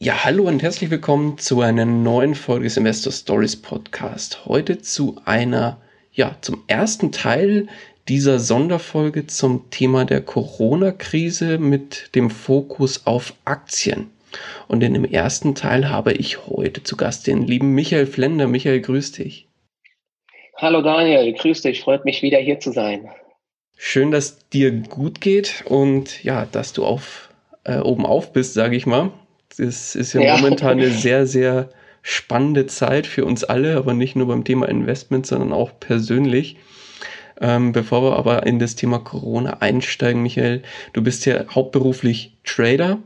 Ja, hallo und herzlich willkommen zu einer neuen Folge des Investor Stories Podcast. Heute zu einer, ja, zum ersten Teil dieser Sonderfolge zum Thema der Corona-Krise mit dem Fokus auf Aktien. Und in dem ersten Teil habe ich heute zu Gast den lieben Michael Flender. Michael, grüß dich. Hallo Daniel, grüß dich, freut mich wieder hier zu sein. Schön, dass dir gut geht und ja, dass du auf, äh, oben auf bist, sage ich mal. Es ist ja, ja, momentan eine sehr, sehr spannende Zeit für uns alle, aber nicht nur beim Thema Investment, sondern auch persönlich. Ähm, bevor wir aber in das Thema Corona einsteigen, Michael, du bist ja hauptberuflich Trader.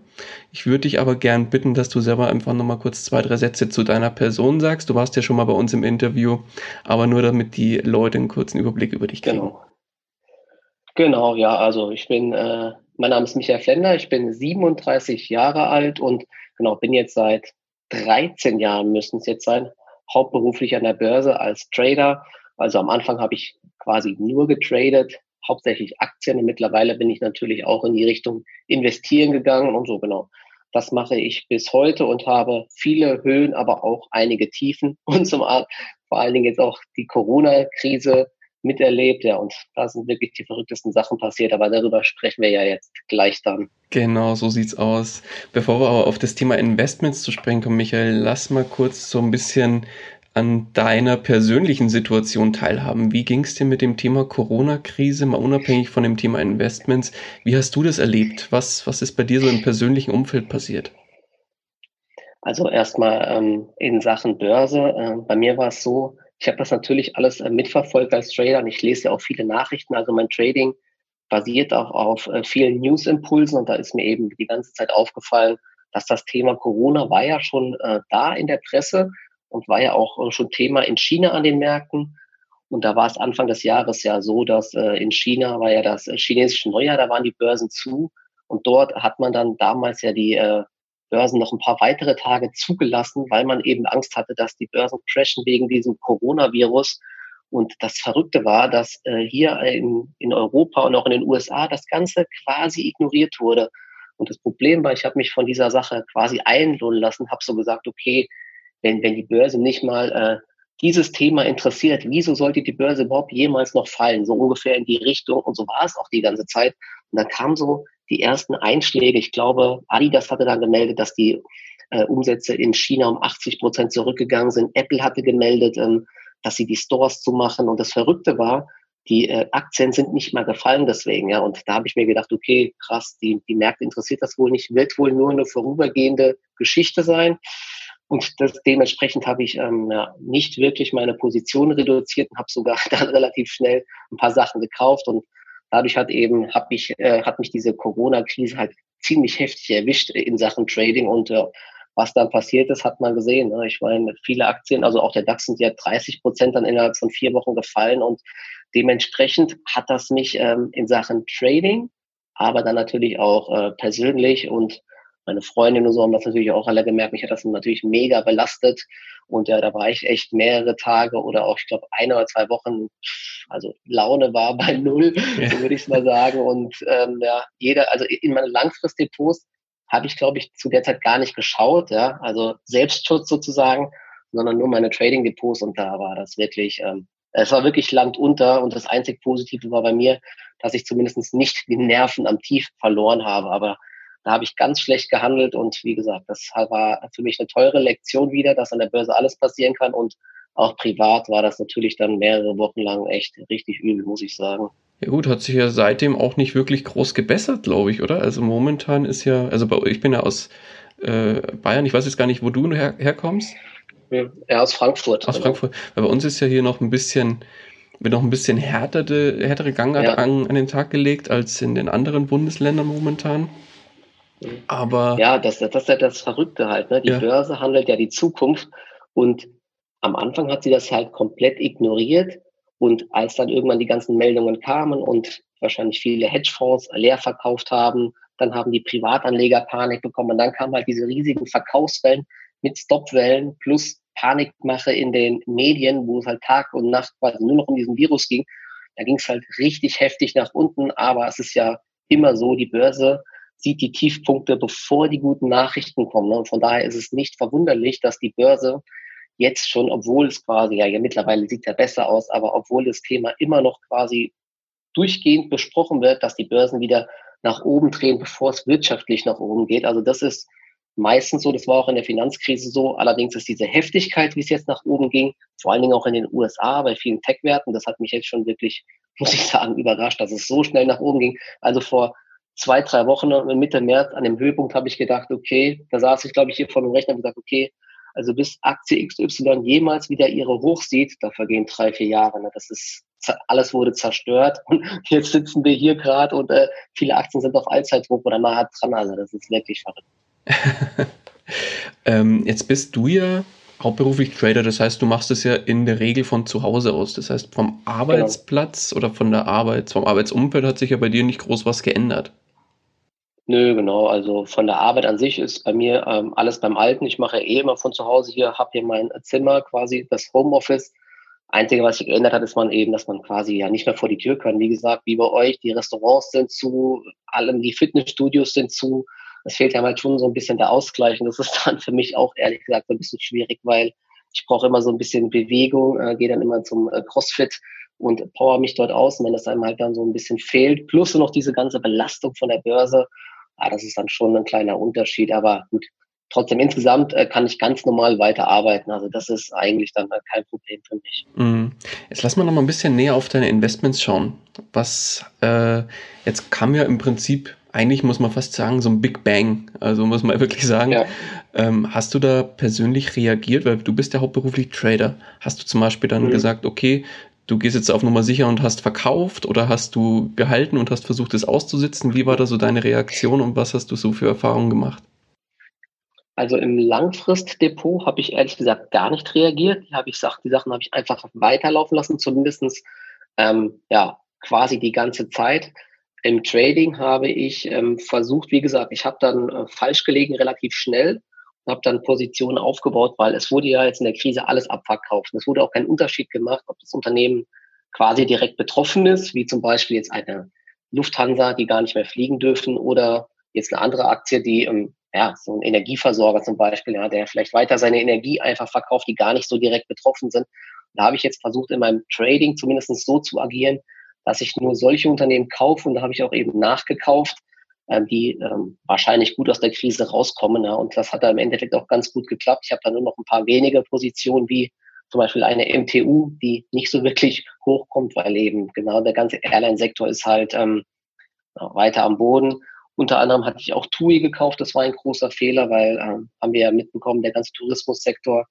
Ich würde dich aber gern bitten, dass du selber einfach nochmal kurz zwei, drei Sätze zu deiner Person sagst. Du warst ja schon mal bei uns im Interview, aber nur damit die Leute einen kurzen Überblick über dich kriegen. Genau. Genau, ja, also ich bin, äh, mein Name ist Michael Flender, ich bin 37 Jahre alt und genau, bin jetzt seit 13 Jahren, müssten es jetzt sein, hauptberuflich an der Börse als Trader. Also am Anfang habe ich quasi nur getradet, hauptsächlich Aktien und mittlerweile bin ich natürlich auch in die Richtung investieren gegangen und so genau. Das mache ich bis heute und habe viele Höhen, aber auch einige Tiefen und zum vor allen Dingen jetzt auch die Corona-Krise miterlebt, ja, und da sind wirklich die verrücktesten Sachen passiert, aber darüber sprechen wir ja jetzt gleich dann. Genau, so sieht's aus. Bevor wir aber auf das Thema Investments zu sprechen kommen, Michael, lass mal kurz so ein bisschen an deiner persönlichen Situation teilhaben. Wie ging's dir mit dem Thema Corona-Krise, mal unabhängig von dem Thema Investments? Wie hast du das erlebt? Was, was ist bei dir so im persönlichen Umfeld passiert? Also erstmal ähm, in Sachen Börse. Äh, bei mir war es so, ich habe das natürlich alles äh, mitverfolgt als Trader und ich lese ja auch viele Nachrichten. Also mein Trading basiert auch auf äh, vielen News-Impulsen und da ist mir eben die ganze Zeit aufgefallen, dass das Thema Corona war ja schon äh, da in der Presse und war ja auch äh, schon Thema in China an den Märkten. Und da war es Anfang des Jahres ja so, dass äh, in China war ja das chinesische Neujahr, da waren die Börsen zu. Und dort hat man dann damals ja die äh, Börsen noch ein paar weitere Tage zugelassen, weil man eben Angst hatte, dass die Börsen crashen wegen diesem Coronavirus. Und das Verrückte war, dass äh, hier in, in Europa und auch in den USA das Ganze quasi ignoriert wurde. Und das Problem war, ich habe mich von dieser Sache quasi einlullen lassen, habe so gesagt, okay, wenn, wenn die Börse nicht mal äh, dieses Thema interessiert, wieso sollte die Börse überhaupt jemals noch fallen? So ungefähr in die Richtung. Und so war es auch die ganze Zeit. Und dann kam so die ersten Einschläge. Ich glaube, Adidas hatte dann gemeldet, dass die äh, Umsätze in China um 80 Prozent zurückgegangen sind. Apple hatte gemeldet, ähm, dass sie die Stores zu machen. Und das Verrückte war, die äh, Aktien sind nicht mal gefallen deswegen. Ja. Und da habe ich mir gedacht, okay, krass, die, die Märkte interessiert das wohl nicht, wird wohl nur eine vorübergehende Geschichte sein. Und das, dementsprechend habe ich ähm, ja, nicht wirklich meine Position reduziert und habe sogar dann relativ schnell ein paar Sachen gekauft und dadurch hat eben, hab ich, äh, hat mich diese Corona-Krise halt ziemlich heftig erwischt in Sachen Trading und äh, was dann passiert ist, hat man gesehen. Ne? Ich meine, viele Aktien, also auch der DAX sind ja 30 Prozent dann innerhalb von vier Wochen gefallen und dementsprechend hat das mich ähm, in Sachen Trading, aber dann natürlich auch äh, persönlich und meine Freundin und so haben das natürlich auch alle gemerkt. Mich hat das natürlich mega belastet. Und ja, da war ich echt mehrere Tage oder auch, ich glaube, eine oder zwei Wochen, also Laune war bei null, ja. so würde ich es mal sagen. Und ähm, ja, jeder, also in meine Langfristdepots habe ich, glaube ich, zu der Zeit gar nicht geschaut, ja, also Selbstschutz sozusagen, sondern nur meine Trading-Depots und da war das wirklich, ähm, es war wirklich Land unter und das einzig Positive war bei mir, dass ich zumindest nicht die Nerven am Tief verloren habe, aber da habe ich ganz schlecht gehandelt und wie gesagt, das war für mich eine teure Lektion wieder, dass an der Börse alles passieren kann und auch privat war das natürlich dann mehrere Wochen lang echt richtig übel, muss ich sagen. Ja gut, hat sich ja seitdem auch nicht wirklich groß gebessert, glaube ich, oder? Also momentan ist ja, also ich bin ja aus äh, Bayern, ich weiß jetzt gar nicht, wo du her, herkommst. Ja, aus Frankfurt. Aus Frankfurt. Weil bei uns ist ja hier noch ein bisschen, wird noch ein bisschen härtere, härtere Gangart ja. an, an den Tag gelegt als in den anderen Bundesländern momentan. Aber. Ja, das, das ist ja das Verrückte halt. Ne? Die ja. Börse handelt ja die Zukunft und am Anfang hat sie das halt komplett ignoriert. Und als dann irgendwann die ganzen Meldungen kamen und wahrscheinlich viele Hedgefonds leer verkauft haben, dann haben die Privatanleger Panik bekommen und dann kamen halt diese riesigen Verkaufswellen mit Stopwellen plus Panikmache in den Medien, wo es halt Tag und Nacht quasi nur noch um diesen Virus ging. Da ging es halt richtig heftig nach unten, aber es ist ja immer so, die Börse sieht die Tiefpunkte, bevor die guten Nachrichten kommen. Ne? Und von daher ist es nicht verwunderlich, dass die Börse jetzt schon, obwohl es quasi, ja, ja mittlerweile sieht ja besser aus, aber obwohl das Thema immer noch quasi durchgehend besprochen wird, dass die Börsen wieder nach oben drehen, bevor es wirtschaftlich nach oben geht. Also das ist meistens so, das war auch in der Finanzkrise so. Allerdings ist diese Heftigkeit, wie es jetzt nach oben ging, vor allen Dingen auch in den USA bei vielen Tech-Werten, das hat mich jetzt schon wirklich, muss ich sagen, überrascht, dass es so schnell nach oben ging. Also vor zwei, drei Wochen, Mitte März, an dem Höhepunkt habe ich gedacht, okay, da saß ich, glaube ich, hier vor dem Rechner und gesagt, okay, also bis Aktie XY jemals wieder ihre Hoch sieht, da vergehen drei, vier Jahre. Ne? Das ist alles wurde zerstört und jetzt sitzen wir hier gerade und äh, viele Aktien sind auf Allzeitdruck oder nahe dran. Also das ist wirklich verrückt. ähm, jetzt bist du ja hauptberuflich Trader, das heißt, du machst es ja in der Regel von zu Hause aus. Das heißt, vom genau. Arbeitsplatz genau. oder von der Arbeit, vom Arbeitsumfeld hat sich ja bei dir nicht groß was geändert. Nö, genau. Also von der Arbeit an sich ist bei mir ähm, alles beim Alten. Ich mache eh immer von zu Hause hier, habe hier mein Zimmer, quasi das Homeoffice. Einzige, was sich geändert hat, ist man eben, dass man quasi ja nicht mehr vor die Tür kann. Wie gesagt, wie bei euch, die Restaurants sind zu, allem die Fitnessstudios sind zu. Es fehlt ja mal schon so ein bisschen der Ausgleich. Und das ist dann für mich auch ehrlich gesagt ein bisschen schwierig, weil ich brauche immer so ein bisschen Bewegung, äh, gehe dann immer zum äh, CrossFit und power mich dort aus. Und wenn das einem halt dann so ein bisschen fehlt, plus noch diese ganze Belastung von der Börse, ah, das ist dann schon ein kleiner Unterschied. Aber gut, trotzdem insgesamt äh, kann ich ganz normal weiterarbeiten. Also das ist eigentlich dann halt kein Problem für mich. Mhm. Jetzt lass mal noch mal ein bisschen näher auf deine Investments schauen. Was äh, jetzt kam ja im Prinzip eigentlich muss man fast sagen, so ein Big Bang. Also muss man wirklich sagen. Ja. Ähm, hast du da persönlich reagiert? Weil du bist ja hauptberuflich Trader. Hast du zum Beispiel dann mhm. gesagt, okay, du gehst jetzt auf Nummer sicher und hast verkauft oder hast du gehalten und hast versucht, es auszusitzen? Wie war da so deine Reaktion und was hast du so für Erfahrungen gemacht? Also im Langfristdepot habe ich ehrlich gesagt gar nicht reagiert. Die habe ich die Sachen habe ich einfach weiterlaufen lassen, zumindestens ähm, ja quasi die ganze Zeit. Im Trading habe ich ähm, versucht, wie gesagt, ich habe dann äh, falsch gelegen relativ schnell und habe dann Positionen aufgebaut, weil es wurde ja jetzt in der Krise alles abverkauft. Es wurde auch kein Unterschied gemacht, ob das Unternehmen quasi direkt betroffen ist, wie zum Beispiel jetzt eine Lufthansa, die gar nicht mehr fliegen dürfen, oder jetzt eine andere Aktie, die ähm, ja, so ein Energieversorger zum Beispiel, ja, der vielleicht weiter seine Energie einfach verkauft, die gar nicht so direkt betroffen sind. Da habe ich jetzt versucht, in meinem Trading zumindest so zu agieren, dass ich nur solche Unternehmen kaufe und da habe ich auch eben nachgekauft, die ähm, wahrscheinlich gut aus der Krise rauskommen. Ja, und das hat da im Endeffekt auch ganz gut geklappt. Ich habe da nur noch ein paar wenige Positionen, wie zum Beispiel eine MTU, die nicht so wirklich hochkommt, weil eben genau der ganze Airline-Sektor ist halt ähm, weiter am Boden. Unter anderem hatte ich auch TUI gekauft, das war ein großer Fehler, weil ähm, haben wir ja mitbekommen, der ganze Tourismussektor,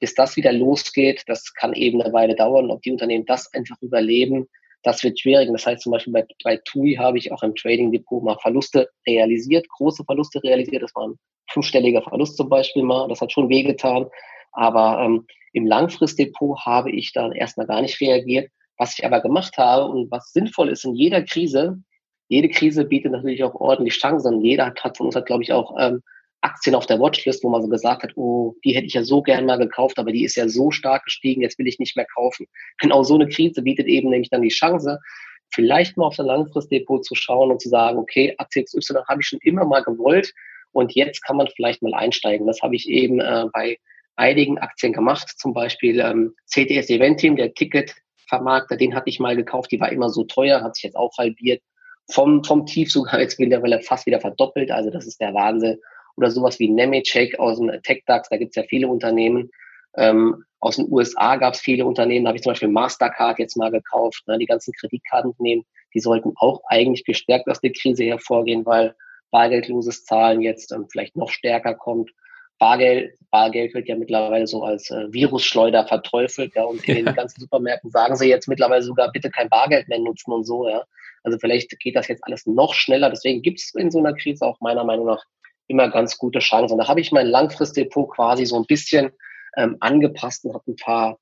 bis das wieder losgeht, das kann eben eine Weile dauern. Ob die Unternehmen das einfach überleben, das wird schwierig. Das heißt zum Beispiel bei, bei TUI habe ich auch im Trading Depot mal Verluste realisiert, große Verluste realisiert. Das war ein fünfstelliger Verlust zum Beispiel mal. Das hat schon wehgetan. Aber ähm, im Langfristdepot habe ich dann erstmal gar nicht reagiert. Was ich aber gemacht habe und was sinnvoll ist in jeder Krise, jede Krise bietet natürlich auch ordentlich Chancen. Jeder hat, hat von uns hat, glaube ich, auch ähm, Aktien auf der Watchlist, wo man so gesagt hat, oh, die hätte ich ja so gern mal gekauft, aber die ist ja so stark gestiegen, jetzt will ich nicht mehr kaufen. Genau so eine Krise bietet eben nämlich dann die Chance, vielleicht mal auf ein Langfristdepot zu schauen und zu sagen, okay, Aktie XY habe ich schon immer mal gewollt und jetzt kann man vielleicht mal einsteigen. Das habe ich eben äh, bei einigen Aktien gemacht, zum Beispiel ähm, CTS Event Team, der Ticketvermarkter, den hatte ich mal gekauft, die war immer so teuer, hat sich jetzt auch halbiert. Vom, vom Tief sogar jetzt mittlerweile fast wieder verdoppelt, also das ist der Wahnsinn oder sowas wie Nemetschek aus dem TechDAX, da gibt es ja viele Unternehmen. Ähm, aus den USA gab es viele Unternehmen, da habe ich zum Beispiel Mastercard jetzt mal gekauft, ne, die ganzen Kreditkartenunternehmen, die sollten auch eigentlich gestärkt aus der Krise hervorgehen, weil bargeldloses Zahlen jetzt ähm, vielleicht noch stärker kommt. Bargeld, Bargeld wird ja mittlerweile so als äh, Virusschleuder verteufelt, ja, und in ja. den ganzen Supermärkten sagen sie jetzt mittlerweile sogar bitte kein Bargeld mehr nutzen und so, ja. Also vielleicht geht das jetzt alles noch schneller. Deswegen gibt es in so einer Krise auch meiner Meinung nach immer ganz gute Chancen. Da habe ich mein Langfristdepot quasi so ein bisschen ähm, angepasst und habe ein paar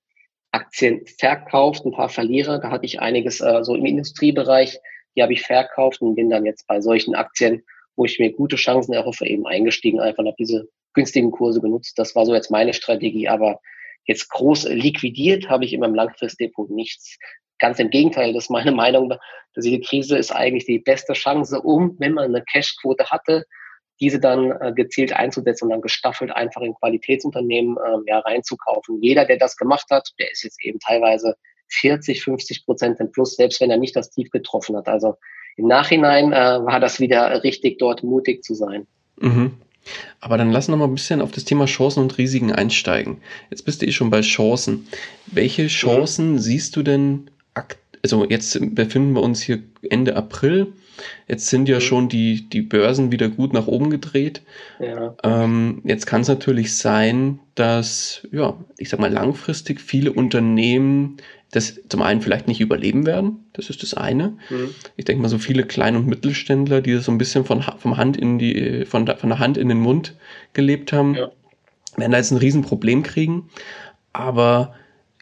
Aktien verkauft, ein paar Verlierer. Da hatte ich einiges äh, so im Industriebereich, die habe ich verkauft und bin dann jetzt bei solchen Aktien, wo ich mir gute Chancen erhoffe, eben eingestiegen, einfach habe diese günstigen Kurse genutzt. Das war so jetzt meine Strategie, aber jetzt groß liquidiert habe ich in meinem Langfristdepot nichts. Ganz im Gegenteil, das ist meine Meinung. Diese Krise ist eigentlich die beste Chance, um, wenn man eine Cashquote hatte, diese dann äh, gezielt einzusetzen und dann gestaffelt einfach in Qualitätsunternehmen äh, ja, reinzukaufen. Jeder, der das gemacht hat, der ist jetzt eben teilweise 40, 50 Prozent im Plus, selbst wenn er nicht das Tief getroffen hat. Also im Nachhinein äh, war das wieder richtig, dort mutig zu sein. Mhm. Aber dann lass noch mal ein bisschen auf das Thema Chancen und Risiken einsteigen. Jetzt bist du eh schon bei Chancen. Welche mhm. Chancen mhm. siehst du denn also jetzt befinden wir uns hier Ende April. Jetzt sind ja mhm. schon die, die Börsen wieder gut nach oben gedreht. Ja. Ähm, jetzt kann es natürlich sein, dass, ja, ich sag mal, langfristig viele Unternehmen das zum einen vielleicht nicht überleben werden. Das ist das eine. Mhm. Ich denke mal, so viele Klein- und Mittelständler, die das so ein bisschen von, vom Hand in die, von, der, von der Hand in den Mund gelebt haben, ja. werden da jetzt ein Riesenproblem kriegen. Aber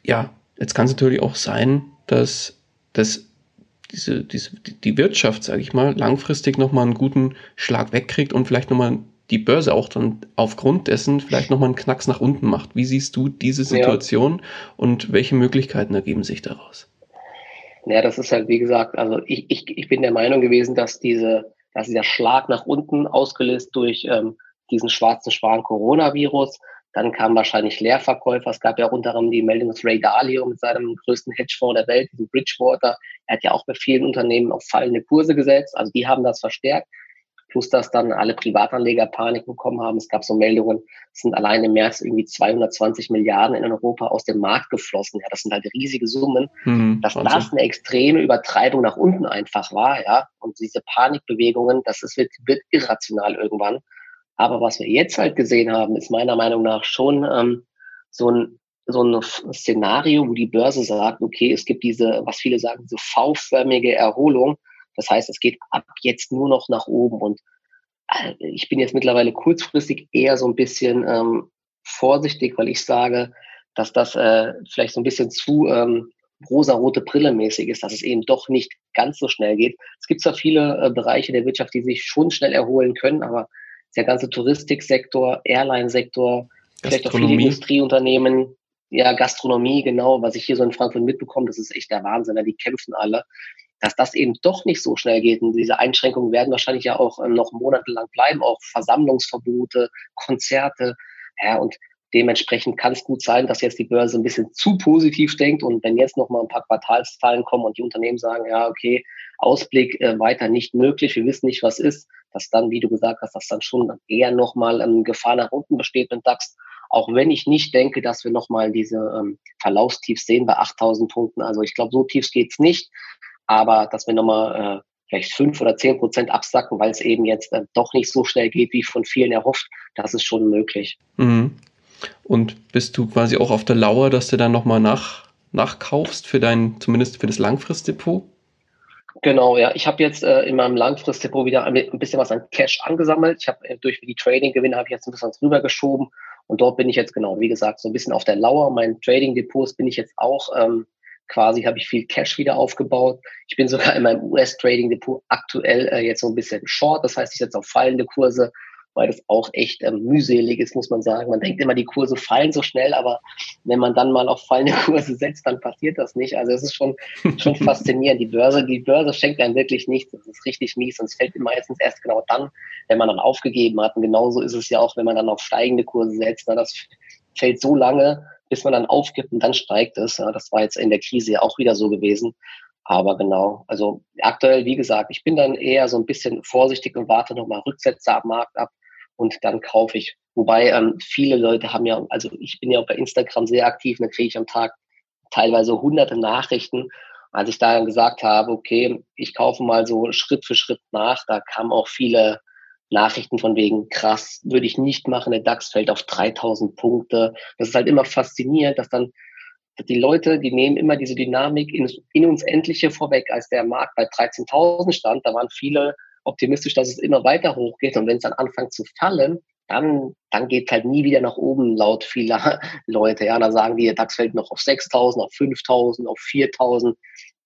ja, jetzt kann es natürlich auch sein, dass dass diese, diese, die Wirtschaft, sage ich mal, langfristig nochmal einen guten Schlag wegkriegt und vielleicht nochmal die Börse auch dann aufgrund dessen vielleicht nochmal einen Knacks nach unten macht. Wie siehst du diese Situation ja. und welche Möglichkeiten ergeben sich daraus? Ja, das ist halt, wie gesagt, also ich, ich, ich bin der Meinung gewesen, dass diese, dass dieser Schlag nach unten ausgelöst durch ähm, diesen schwarzen Schwan Coronavirus dann kamen wahrscheinlich Leerverkäufer. Es gab ja unter anderem die Meldung, dass Ray Dalio mit seinem größten Hedgefonds der Welt, diesem Bridgewater, er hat ja auch bei vielen Unternehmen auf fallende Kurse gesetzt. Also die haben das verstärkt. Plus, dass dann alle Privatanleger Panik bekommen haben. Es gab so Meldungen, es sind allein im März irgendwie 220 Milliarden in Europa aus dem Markt geflossen. Ja, das sind halt riesige Summen. Mhm, dass Wahnsinn. das eine extreme Übertreibung nach unten einfach war, ja. Und diese Panikbewegungen, das ist, wird, wird irrational irgendwann. Aber was wir jetzt halt gesehen haben, ist meiner Meinung nach schon ähm, so ein so ein Szenario, wo die Börse sagt, okay, es gibt diese, was viele sagen, so V-förmige Erholung. Das heißt, es geht ab jetzt nur noch nach oben. Und äh, ich bin jetzt mittlerweile kurzfristig eher so ein bisschen ähm, vorsichtig, weil ich sage, dass das äh, vielleicht so ein bisschen zu ähm, rosa-rote Brille mäßig ist, dass es eben doch nicht ganz so schnell geht. Es gibt zwar viele äh, Bereiche der Wirtschaft, die sich schon schnell erholen können, aber der ganze Touristiksektor, Airline-Sektor, vielleicht auch viele Industrieunternehmen, ja, Gastronomie, genau, was ich hier so in Frankfurt mitbekomme, das ist echt der Wahnsinn, die kämpfen alle, dass das eben doch nicht so schnell geht. Und diese Einschränkungen werden wahrscheinlich ja auch ähm, noch monatelang bleiben, auch Versammlungsverbote, Konzerte, ja, und dementsprechend kann es gut sein, dass jetzt die Börse ein bisschen zu positiv denkt und wenn jetzt noch mal ein paar Quartalszahlen kommen und die Unternehmen sagen, ja, okay, Ausblick äh, weiter nicht möglich, wir wissen nicht, was ist, dass dann, wie du gesagt hast, dass dann schon eher nochmal ähm, Gefahr nach unten besteht mit DAX. Auch wenn ich nicht denke, dass wir nochmal diese ähm, Verlaufstiefs sehen bei 8000 Punkten. Also ich glaube, so tief geht's nicht. Aber dass wir nochmal äh, vielleicht fünf oder zehn Prozent absacken, weil es eben jetzt äh, doch nicht so schnell geht, wie von vielen erhofft, das ist schon möglich. Mhm. Und bist du quasi auch auf der Lauer, dass du dann nochmal nach, nachkaufst für dein, zumindest für das Langfristdepot? Genau, ja. Ich habe jetzt äh, in meinem Langfristdepot wieder ein, bisschen was an Cash angesammelt. Ich habe äh, durch die Trading-Gewinne habe ich jetzt ein bisschen was rübergeschoben und dort bin ich jetzt genau, wie gesagt, so ein bisschen auf der Lauer. Mein Trading-Depots bin ich jetzt auch ähm, quasi habe ich viel Cash wieder aufgebaut. Ich bin sogar in meinem US-Trading-Depot aktuell äh, jetzt so ein bisschen short. Das heißt, ich setze auf fallende Kurse, weil das auch echt ähm, mühselig ist, muss man sagen. Man denkt immer, die Kurse fallen so schnell, aber wenn man dann mal auf fallende Kurse setzt, dann passiert das nicht. Also es ist schon, schon faszinierend. Die Börse, die Börse schenkt einem wirklich nichts. Das ist richtig mies und es fällt meistens erst genau dann, wenn man dann aufgegeben hat. Und genauso ist es ja auch, wenn man dann auf steigende Kurse setzt. Das fällt so lange, bis man dann aufgibt und dann steigt es. Das war jetzt in der Krise ja auch wieder so gewesen. Aber genau, also aktuell, wie gesagt, ich bin dann eher so ein bisschen vorsichtig und warte nochmal Rücksätze am Markt ab und dann kaufe ich. Wobei ähm, viele Leute haben ja, also ich bin ja auch bei Instagram sehr aktiv, da kriege ich am Tag teilweise hunderte Nachrichten. Als ich da dann gesagt habe, okay, ich kaufe mal so Schritt für Schritt nach, da kamen auch viele Nachrichten von wegen, krass, würde ich nicht machen, der DAX fällt auf 3000 Punkte. Das ist halt immer faszinierend, dass dann die Leute, die nehmen immer diese Dynamik in, in uns Endliche vorweg, als der Markt bei 13.000 stand, da waren viele optimistisch, dass es immer weiter hochgeht. Und wenn es dann anfängt zu fallen, dann, dann geht es halt nie wieder nach oben, laut vieler Leute. Ja, dann sagen die, der DAX fällt noch auf 6.000, auf 5.000, auf 4.000.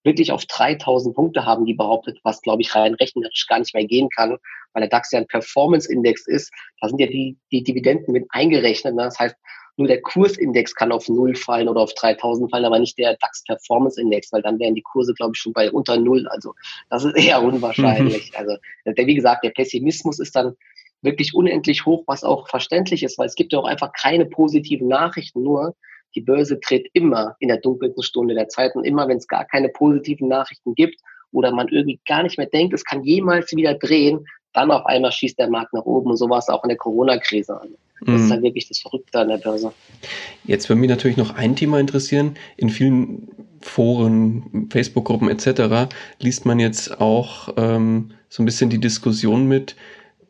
Wirklich auf 3.000 Punkte haben die behauptet, was, glaube ich, rein rechnerisch gar nicht mehr gehen kann, weil der DAX ja ein Performance-Index ist. Da sind ja die, die Dividenden mit eingerechnet. Ne? Das heißt, nur der Kursindex kann auf Null fallen oder auf 3000 fallen, aber nicht der DAX Performance Index, weil dann wären die Kurse, glaube ich, schon bei unter Null. Also das ist eher unwahrscheinlich. Mhm. Also der, wie gesagt, der Pessimismus ist dann wirklich unendlich hoch, was auch verständlich ist, weil es gibt ja auch einfach keine positiven Nachrichten. Nur die Börse tritt immer in der dunkelsten Stunde der Zeit und immer, wenn es gar keine positiven Nachrichten gibt oder man irgendwie gar nicht mehr denkt, es kann jemals wieder drehen, dann auf einmal schießt der Markt nach oben und so war es auch in der Corona-Krise an. Das ist mhm. halt wirklich das Verrückte an der Börse. Jetzt würde mich natürlich noch ein Thema interessieren. In vielen Foren, Facebook-Gruppen etc. liest man jetzt auch ähm, so ein bisschen die Diskussion mit,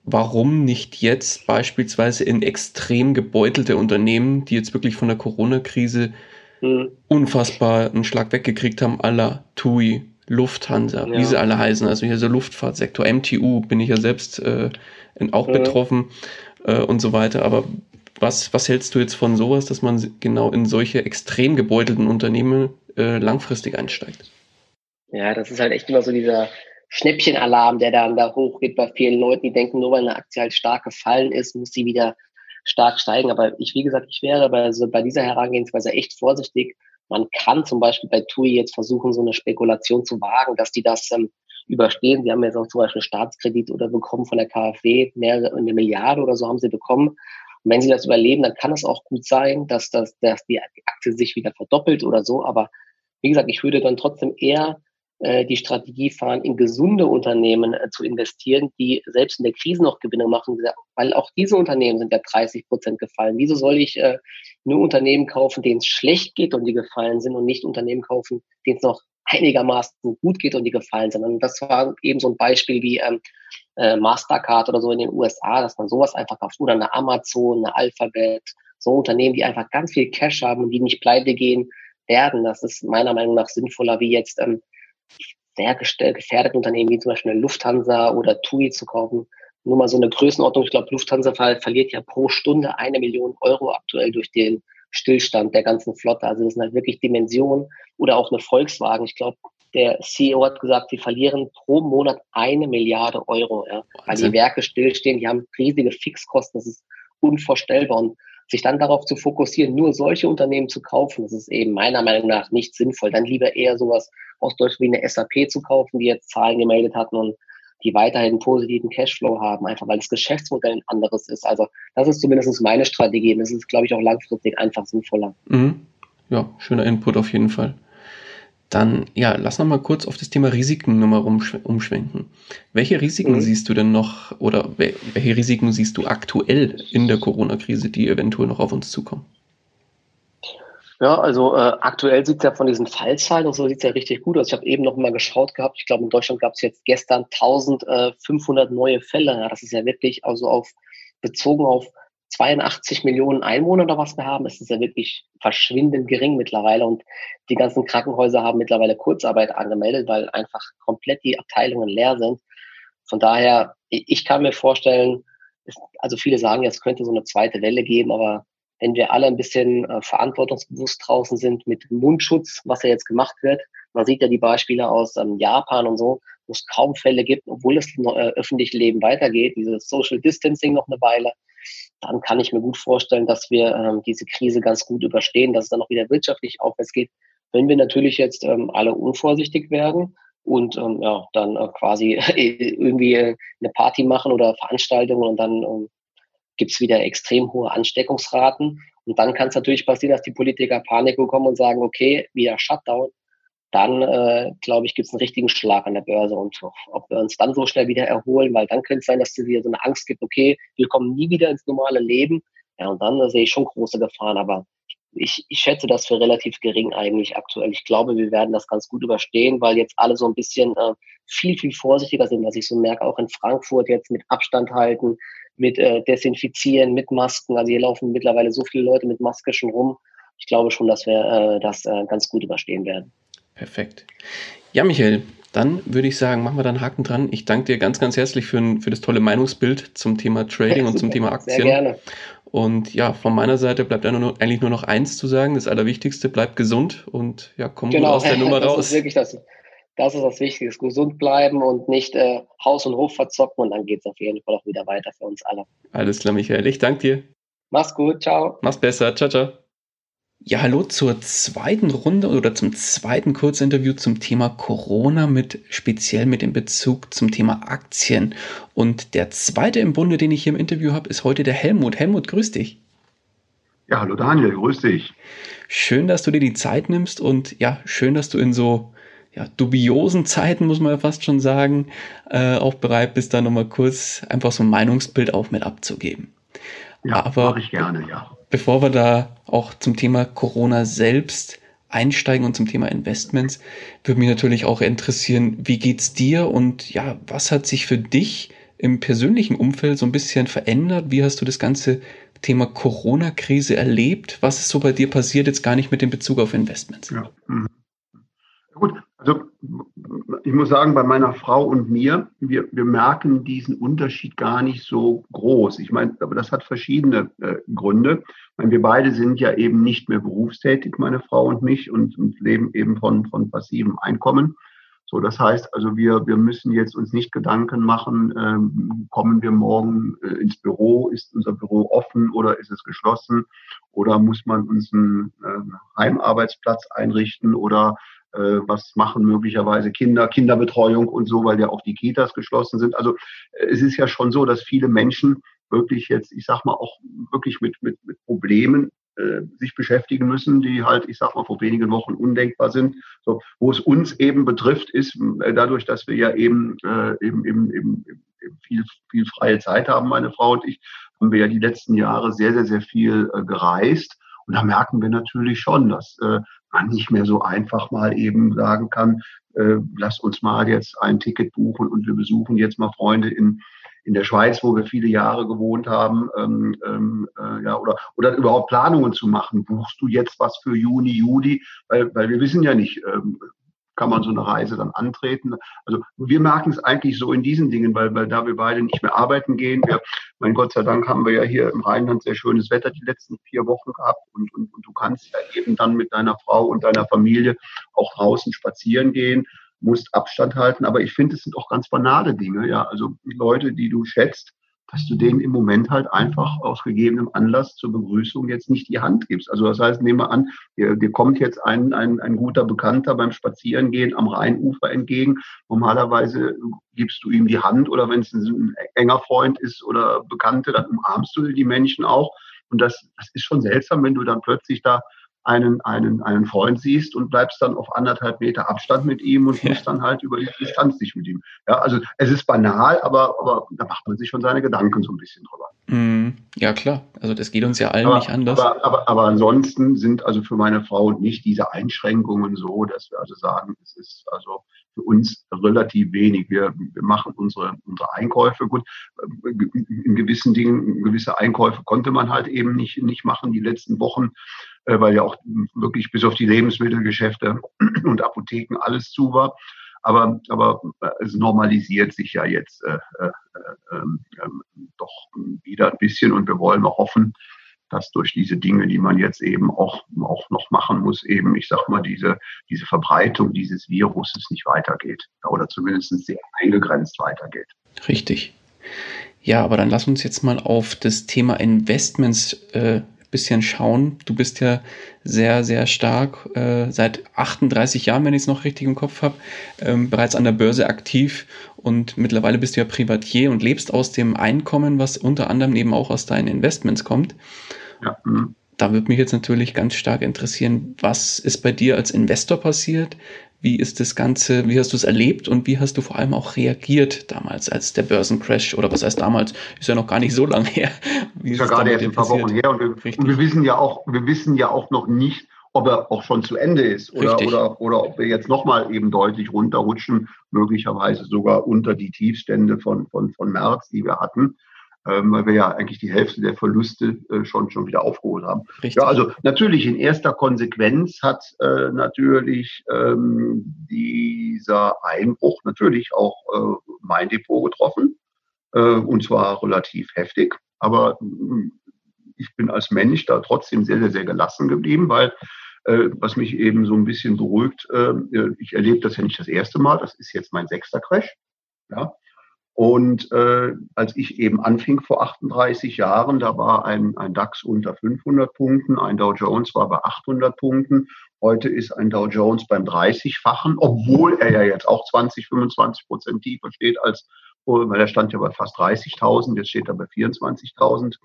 warum nicht jetzt beispielsweise in extrem gebeutelte Unternehmen, die jetzt wirklich von der Corona-Krise mhm. unfassbar einen Schlag weggekriegt haben, aller TUI, Lufthansa, ja. wie sie alle heißen, also hier so Luftfahrtsektor, MTU bin ich ja selbst äh, auch mhm. betroffen äh, und so weiter. Aber was, was hältst du jetzt von sowas, dass man genau in solche extrem gebeutelten Unternehmen äh, langfristig einsteigt? Ja, das ist halt echt immer so dieser Schnäppchenalarm, der dann da hochgeht bei vielen Leuten, die denken, nur weil eine Aktie halt stark gefallen ist, muss sie wieder stark steigen. Aber ich, wie gesagt, ich wäre bei, so bei dieser Herangehensweise echt vorsichtig. Man kann zum Beispiel bei TUI jetzt versuchen, so eine Spekulation zu wagen, dass die das ähm, überstehen. Sie haben jetzt auch zum Beispiel Staatskredit oder bekommen von der KfW, mehrere, eine Milliarde oder so haben sie bekommen. Und wenn sie das überleben, dann kann es auch gut sein, dass, das, dass die Aktie sich wieder verdoppelt oder so. Aber wie gesagt, ich würde dann trotzdem eher äh, die Strategie fahren, in gesunde Unternehmen äh, zu investieren, die selbst in der Krise noch Gewinne machen, weil auch diese Unternehmen sind ja 30 Prozent gefallen. Wieso soll ich äh, nur Unternehmen kaufen, denen es schlecht geht und die gefallen sind und nicht Unternehmen kaufen, denen es noch einigermaßen gut geht und die gefallen sind. Und das war eben so ein Beispiel wie ähm, äh, Mastercard oder so in den USA, dass man sowas einfach kauft. Oder eine Amazon, eine Alphabet, so Unternehmen, die einfach ganz viel Cash haben und die nicht pleite gehen werden. Das ist meiner Meinung nach sinnvoller, wie jetzt ähm, sehr gefährdete Unternehmen wie zum Beispiel eine Lufthansa oder TUI zu kaufen. Nur mal so eine Größenordnung. Ich glaube, Lufthansa verliert ja pro Stunde eine Million Euro aktuell durch den Stillstand der ganzen Flotte. Also das sind halt wirklich Dimensionen oder auch eine Volkswagen. Ich glaube, der CEO hat gesagt, sie verlieren pro Monat eine Milliarde Euro, ja, weil die Werke stillstehen. Die haben riesige Fixkosten. Das ist unvorstellbar. Und sich dann darauf zu fokussieren, nur solche Unternehmen zu kaufen, das ist eben meiner Meinung nach nicht sinnvoll. Dann lieber eher sowas aus Deutschland wie eine SAP zu kaufen, die jetzt Zahlen gemeldet hatten und die weiterhin positiven Cashflow haben, einfach weil das Geschäftsmodell ein anderes ist. Also das ist zumindest meine Strategie. Das ist, glaube ich, auch langfristig einfach sinnvoller. Mhm. Ja, schöner Input auf jeden Fall. Dann, ja, lass noch mal kurz auf das Thema Risiken nochmal umschwenken. Welche Risiken mhm. siehst du denn noch oder welche Risiken siehst du aktuell in der Corona-Krise, die eventuell noch auf uns zukommen? Ja, also äh, aktuell sieht es ja von diesen Fallzahlen und so sieht es ja richtig gut aus. Ich habe eben noch mal geschaut gehabt. Ich glaube, in Deutschland gab es jetzt gestern 1500 neue Fälle. Ja, das ist ja wirklich also auf bezogen auf 82 Millionen Einwohner oder was wir haben. Ist ja wirklich verschwindend gering mittlerweile und die ganzen Krankenhäuser haben mittlerweile Kurzarbeit angemeldet, weil einfach komplett die Abteilungen leer sind. Von daher, ich kann mir vorstellen, also viele sagen, es könnte so eine zweite Welle geben, aber wenn wir alle ein bisschen äh, verantwortungsbewusst draußen sind mit Mundschutz, was ja jetzt gemacht wird. Man sieht ja die Beispiele aus ähm, Japan und so, wo es kaum Fälle gibt, obwohl das äh, öffentliche Leben weitergeht, dieses Social Distancing noch eine Weile. Dann kann ich mir gut vorstellen, dass wir ähm, diese Krise ganz gut überstehen, dass es dann auch wieder wirtschaftlich aufwärts geht. Wenn wir natürlich jetzt ähm, alle unvorsichtig werden und ähm, ja, dann äh, quasi irgendwie äh, eine Party machen oder Veranstaltungen und dann ähm, gibt es wieder extrem hohe Ansteckungsraten. Und dann kann es natürlich passieren, dass die Politiker Panik bekommen und sagen, okay, wieder Shutdown. Dann, äh, glaube ich, gibt es einen richtigen Schlag an der Börse. Und ob wir uns dann so schnell wieder erholen, weil dann könnte es sein, dass es wieder so eine Angst gibt, okay, wir kommen nie wieder ins normale Leben. Ja, und dann sehe ich schon große Gefahren. Aber ich, ich schätze das für relativ gering eigentlich aktuell. Ich glaube, wir werden das ganz gut überstehen, weil jetzt alle so ein bisschen äh, viel, viel vorsichtiger sind, was ich so merke, auch in Frankfurt jetzt mit Abstand halten, mit äh, Desinfizieren, mit Masken. Also hier laufen mittlerweile so viele Leute mit Maske schon rum. Ich glaube schon, dass wir äh, das äh, ganz gut überstehen werden. Perfekt. Ja, Michael, dann würde ich sagen, machen wir da einen Haken dran. Ich danke dir ganz, ganz herzlich für, für das tolle Meinungsbild zum Thema Trading ja, und zum Thema Aktien. Sehr gerne. Und ja, von meiner Seite bleibt eigentlich nur noch eins zu sagen. Das Allerwichtigste, bleibt gesund und ja, komm genau, gut aus der Nummer das raus. Ist wirklich das, das ist das Wichtigste. Gesund bleiben und nicht äh, Haus und Hof verzocken und dann geht es auf jeden Fall auch wieder weiter für uns alle. Alles klar, Michael. Ich danke dir. Mach's gut. Ciao. Mach's besser. Ciao, ciao. Ja, hallo zur zweiten Runde oder zum zweiten Kurzinterview zum Thema Corona mit speziell mit dem Bezug zum Thema Aktien. Und der zweite im Bunde, den ich hier im Interview habe, ist heute der Helmut. Helmut, grüß dich. Ja, hallo Daniel, grüß dich. Schön, dass du dir die Zeit nimmst und ja, schön, dass du in so ja, dubiosen Zeiten, muss man ja fast schon sagen, äh, auch bereit bist, da nochmal kurz einfach so ein Meinungsbild auch mit abzugeben. Ja, Aber ich gerne, ja. Bevor wir da auch zum Thema Corona selbst einsteigen und zum Thema Investments, würde mich natürlich auch interessieren, wie geht's dir und ja, was hat sich für dich im persönlichen Umfeld so ein bisschen verändert? Wie hast du das ganze Thema Corona-Krise erlebt? Was ist so bei dir passiert, jetzt gar nicht mit dem Bezug auf Investments? Ja. Mhm. Gut, also ich muss sagen, bei meiner Frau und mir, wir, wir merken diesen Unterschied gar nicht so groß. Ich meine, aber das hat verschiedene äh, Gründe. Ich meine, wir beide sind ja eben nicht mehr berufstätig, meine Frau und mich, und, und leben eben von, von passivem Einkommen. So, das heißt also, wir, wir müssen jetzt uns nicht Gedanken machen, ähm, kommen wir morgen äh, ins Büro, ist unser Büro offen oder ist es geschlossen oder muss man uns einen äh, Heimarbeitsplatz einrichten oder äh, was machen möglicherweise Kinder, Kinderbetreuung und so, weil ja auch die Kitas geschlossen sind. Also äh, es ist ja schon so, dass viele Menschen wirklich jetzt, ich sag mal, auch wirklich mit, mit, mit Problemen äh, sich beschäftigen müssen, die halt, ich sag mal, vor wenigen Wochen undenkbar sind. So, wo es uns eben betrifft, ist äh, dadurch, dass wir ja eben, äh, eben, eben, eben, eben viel, viel freie Zeit haben, meine Frau und ich, haben wir ja die letzten Jahre sehr, sehr, sehr viel äh, gereist. Und da merken wir natürlich schon, dass äh, man nicht mehr so einfach mal eben sagen kann, äh, lass uns mal jetzt ein Ticket buchen und wir besuchen jetzt mal Freunde in, in der Schweiz, wo wir viele Jahre gewohnt haben, ähm, ähm, äh, ja, oder, oder überhaupt Planungen zu machen. Buchst du jetzt was für Juni, Juli? Weil, weil wir wissen ja nicht, ähm, kann man so eine Reise dann antreten. Also wir merken es eigentlich so in diesen Dingen, weil, weil da wir beide nicht mehr arbeiten gehen. Wir, mein Gott sei Dank haben wir ja hier im Rheinland sehr schönes Wetter die letzten vier Wochen gehabt und, und, und du kannst ja eben dann mit deiner Frau und deiner Familie auch draußen spazieren gehen, musst Abstand halten. Aber ich finde, es sind auch ganz banale Dinge. Ja, also Leute, die du schätzt, dass du denen im Moment halt einfach aus gegebenem Anlass zur Begrüßung jetzt nicht die Hand gibst. Also das heißt, nehmen wir an, dir, dir kommt jetzt ein, ein, ein guter Bekannter beim Spazierengehen am Rheinufer entgegen. Normalerweise gibst du ihm die Hand oder wenn es ein enger Freund ist oder Bekannte, dann umarmst du die Menschen auch. Und das, das ist schon seltsam, wenn du dann plötzlich da einen, einen, einen Freund siehst und bleibst dann auf anderthalb Meter Abstand mit ihm und ja. musst dann halt über die Distanz dich mit ihm. Ja, also es ist banal, aber, aber da macht man sich schon seine Gedanken so ein bisschen drüber. Mm, ja, klar. Also das geht uns ja allen aber, nicht anders. Aber, aber, aber ansonsten sind also für meine Frau nicht diese Einschränkungen so, dass wir also sagen, es ist also für uns relativ wenig. Wir, wir machen unsere, unsere Einkäufe. Gut, in gewissen Dingen, gewisse Einkäufe konnte man halt eben nicht, nicht machen die letzten Wochen. Äh, weil ja auch wirklich bis auf die Lebensmittelgeschäfte und Apotheken alles zu war. Aber, aber äh, es normalisiert sich ja jetzt äh, äh, äh, äh, doch wieder ein bisschen und wir wollen auch hoffen, dass durch diese Dinge, die man jetzt eben auch, auch noch machen muss, eben, ich sag mal, diese, diese Verbreitung dieses Viruses nicht weitergeht oder zumindest sehr eingegrenzt weitergeht. Richtig. Ja, aber dann lass uns jetzt mal auf das Thema Investments äh, bisschen schauen. Du bist ja sehr, sehr stark äh, seit 38 Jahren, wenn ich es noch richtig im Kopf habe, ähm, bereits an der Börse aktiv und mittlerweile bist du ja Privatier und lebst aus dem Einkommen, was unter anderem eben auch aus deinen Investments kommt. Ja. Mhm. Da würde mich jetzt natürlich ganz stark interessieren, was ist bei dir als Investor passiert? Wie ist das Ganze, wie hast du es erlebt und wie hast du vor allem auch reagiert damals, als der Börsencrash oder was heißt damals, ist ja noch gar nicht so lange her. Wie ist ja gerade erst ein paar Wochen her und wir, und wir, wissen ja auch, wir wissen ja auch noch nicht, ob er auch schon zu Ende ist oder, oder, oder ob wir jetzt nochmal eben deutlich runterrutschen, möglicherweise sogar unter die Tiefstände von, von, von März, die wir hatten weil wir ja eigentlich die Hälfte der Verluste äh, schon, schon wieder aufgeholt haben. Richtig. Ja, also natürlich in erster Konsequenz hat äh, natürlich ähm, dieser Einbruch natürlich auch äh, mein Depot getroffen äh, und zwar relativ heftig. Aber äh, ich bin als Mensch da trotzdem sehr, sehr, sehr gelassen geblieben, weil äh, was mich eben so ein bisschen beruhigt, äh, ich erlebe das ja nicht das erste Mal, das ist jetzt mein sechster Crash. Ja, und äh, als ich eben anfing vor 38 Jahren, da war ein, ein DAX unter 500 Punkten, ein Dow Jones war bei 800 Punkten. Heute ist ein Dow Jones beim 30-fachen, obwohl er ja jetzt auch 20, 25 Prozent tiefer steht als, weil er stand ja bei fast 30.000, jetzt steht er bei 24.000.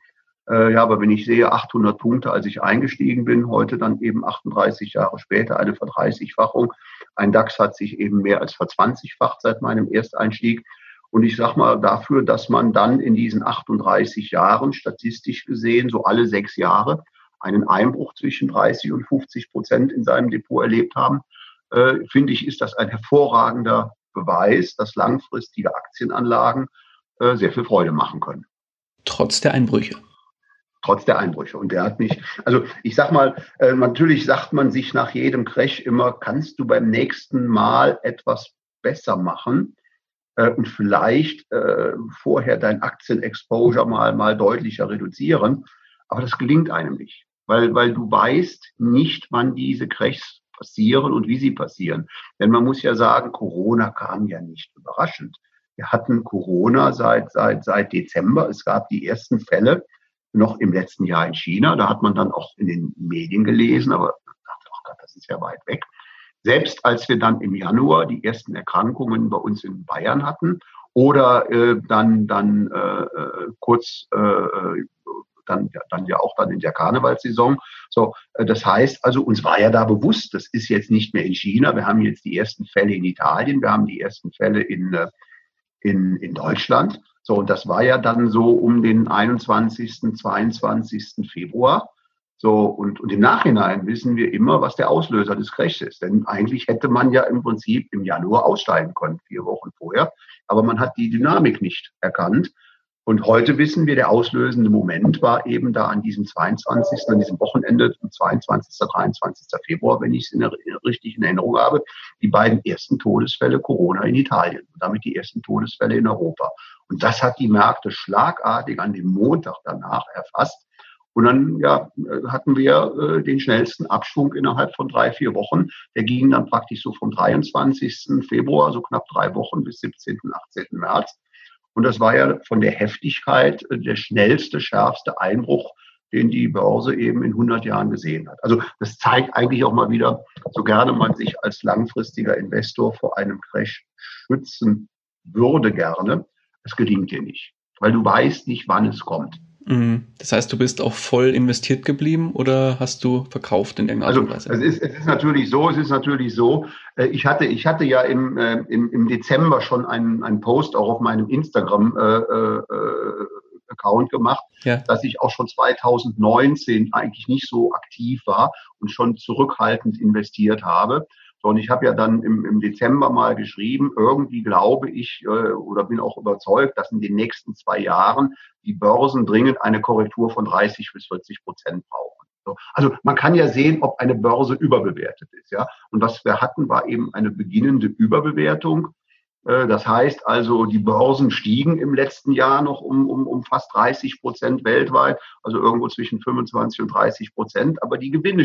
Äh, ja, aber wenn ich sehe 800 Punkte, als ich eingestiegen bin, heute dann eben 38 Jahre später eine Verdreißigfachung. Ein DAX hat sich eben mehr als verzwanzigfacht seit meinem Ersteinstieg. Und ich sage mal dafür, dass man dann in diesen 38 Jahren statistisch gesehen so alle sechs Jahre einen Einbruch zwischen 30 und 50 Prozent in seinem Depot erlebt haben, äh, finde ich, ist das ein hervorragender Beweis, dass langfristige Aktienanlagen äh, sehr viel Freude machen können. Trotz der Einbrüche. Trotz der Einbrüche. Und der hat mich, also ich sag mal, äh, natürlich sagt man sich nach jedem Crash immer, kannst du beim nächsten Mal etwas besser machen? Äh, und vielleicht äh, vorher dein Aktienexposure mal, mal deutlicher reduzieren. Aber das gelingt einem nicht, weil, weil du weißt nicht, wann diese Crashs passieren und wie sie passieren. Denn man muss ja sagen, Corona kam ja nicht überraschend. Wir hatten Corona seit, seit, seit Dezember. Es gab die ersten Fälle noch im letzten Jahr in China. Da hat man dann auch in den Medien gelesen, aber dachte, oh Gott, das ist ja weit weg. Selbst als wir dann im Januar die ersten Erkrankungen bei uns in Bayern hatten oder äh, dann, dann äh, äh kurz äh, äh, dann, dann ja auch dann in der Karnevalssaison. So, äh, das heißt also, uns war ja da bewusst, das ist jetzt nicht mehr in China. Wir haben jetzt die ersten Fälle in Italien, wir haben die ersten Fälle in, in, in Deutschland. So, und das war ja dann so um den 21., 22. Februar. So, und, und im Nachhinein wissen wir immer, was der Auslöser des Crashs ist. Denn eigentlich hätte man ja im Prinzip im Januar aussteigen können, vier Wochen vorher. Aber man hat die Dynamik nicht erkannt. Und heute wissen wir, der auslösende Moment war eben da an diesem 22., an diesem Wochenende, 22., 23. Februar, wenn ich es in der, richtig in Erinnerung habe, die beiden ersten Todesfälle Corona in Italien und damit die ersten Todesfälle in Europa. Und das hat die Märkte schlagartig an dem Montag danach erfasst. Und dann ja, hatten wir äh, den schnellsten Abschwung innerhalb von drei, vier Wochen. Der ging dann praktisch so vom 23. Februar, so knapp drei Wochen bis 17., 18. März. Und das war ja von der Heftigkeit äh, der schnellste, schärfste Einbruch, den die Börse eben in 100 Jahren gesehen hat. Also das zeigt eigentlich auch mal wieder, so gerne man sich als langfristiger Investor vor einem Crash schützen würde gerne, es gelingt dir nicht, weil du weißt nicht, wann es kommt. Mhm. Das heißt, du bist auch voll investiert geblieben oder hast du verkauft in irgendeiner Art und Weise? Also es ist, es ist natürlich so, es ist natürlich so. Äh, ich hatte, ich hatte ja im, äh, im, im Dezember schon einen, einen Post auch auf meinem Instagram äh, äh, Account gemacht, ja. dass ich auch schon 2019 eigentlich nicht so aktiv war und schon zurückhaltend investiert habe. So, und ich habe ja dann im, im Dezember mal geschrieben, irgendwie glaube ich äh, oder bin auch überzeugt, dass in den nächsten zwei Jahren die Börsen dringend eine Korrektur von 30 bis 40 Prozent brauchen. So, also man kann ja sehen, ob eine Börse überbewertet ist. Ja? Und was wir hatten, war eben eine beginnende Überbewertung. Äh, das heißt also, die Börsen stiegen im letzten Jahr noch um, um, um fast 30 Prozent weltweit, also irgendwo zwischen 25 und 30 Prozent, aber die Gewinne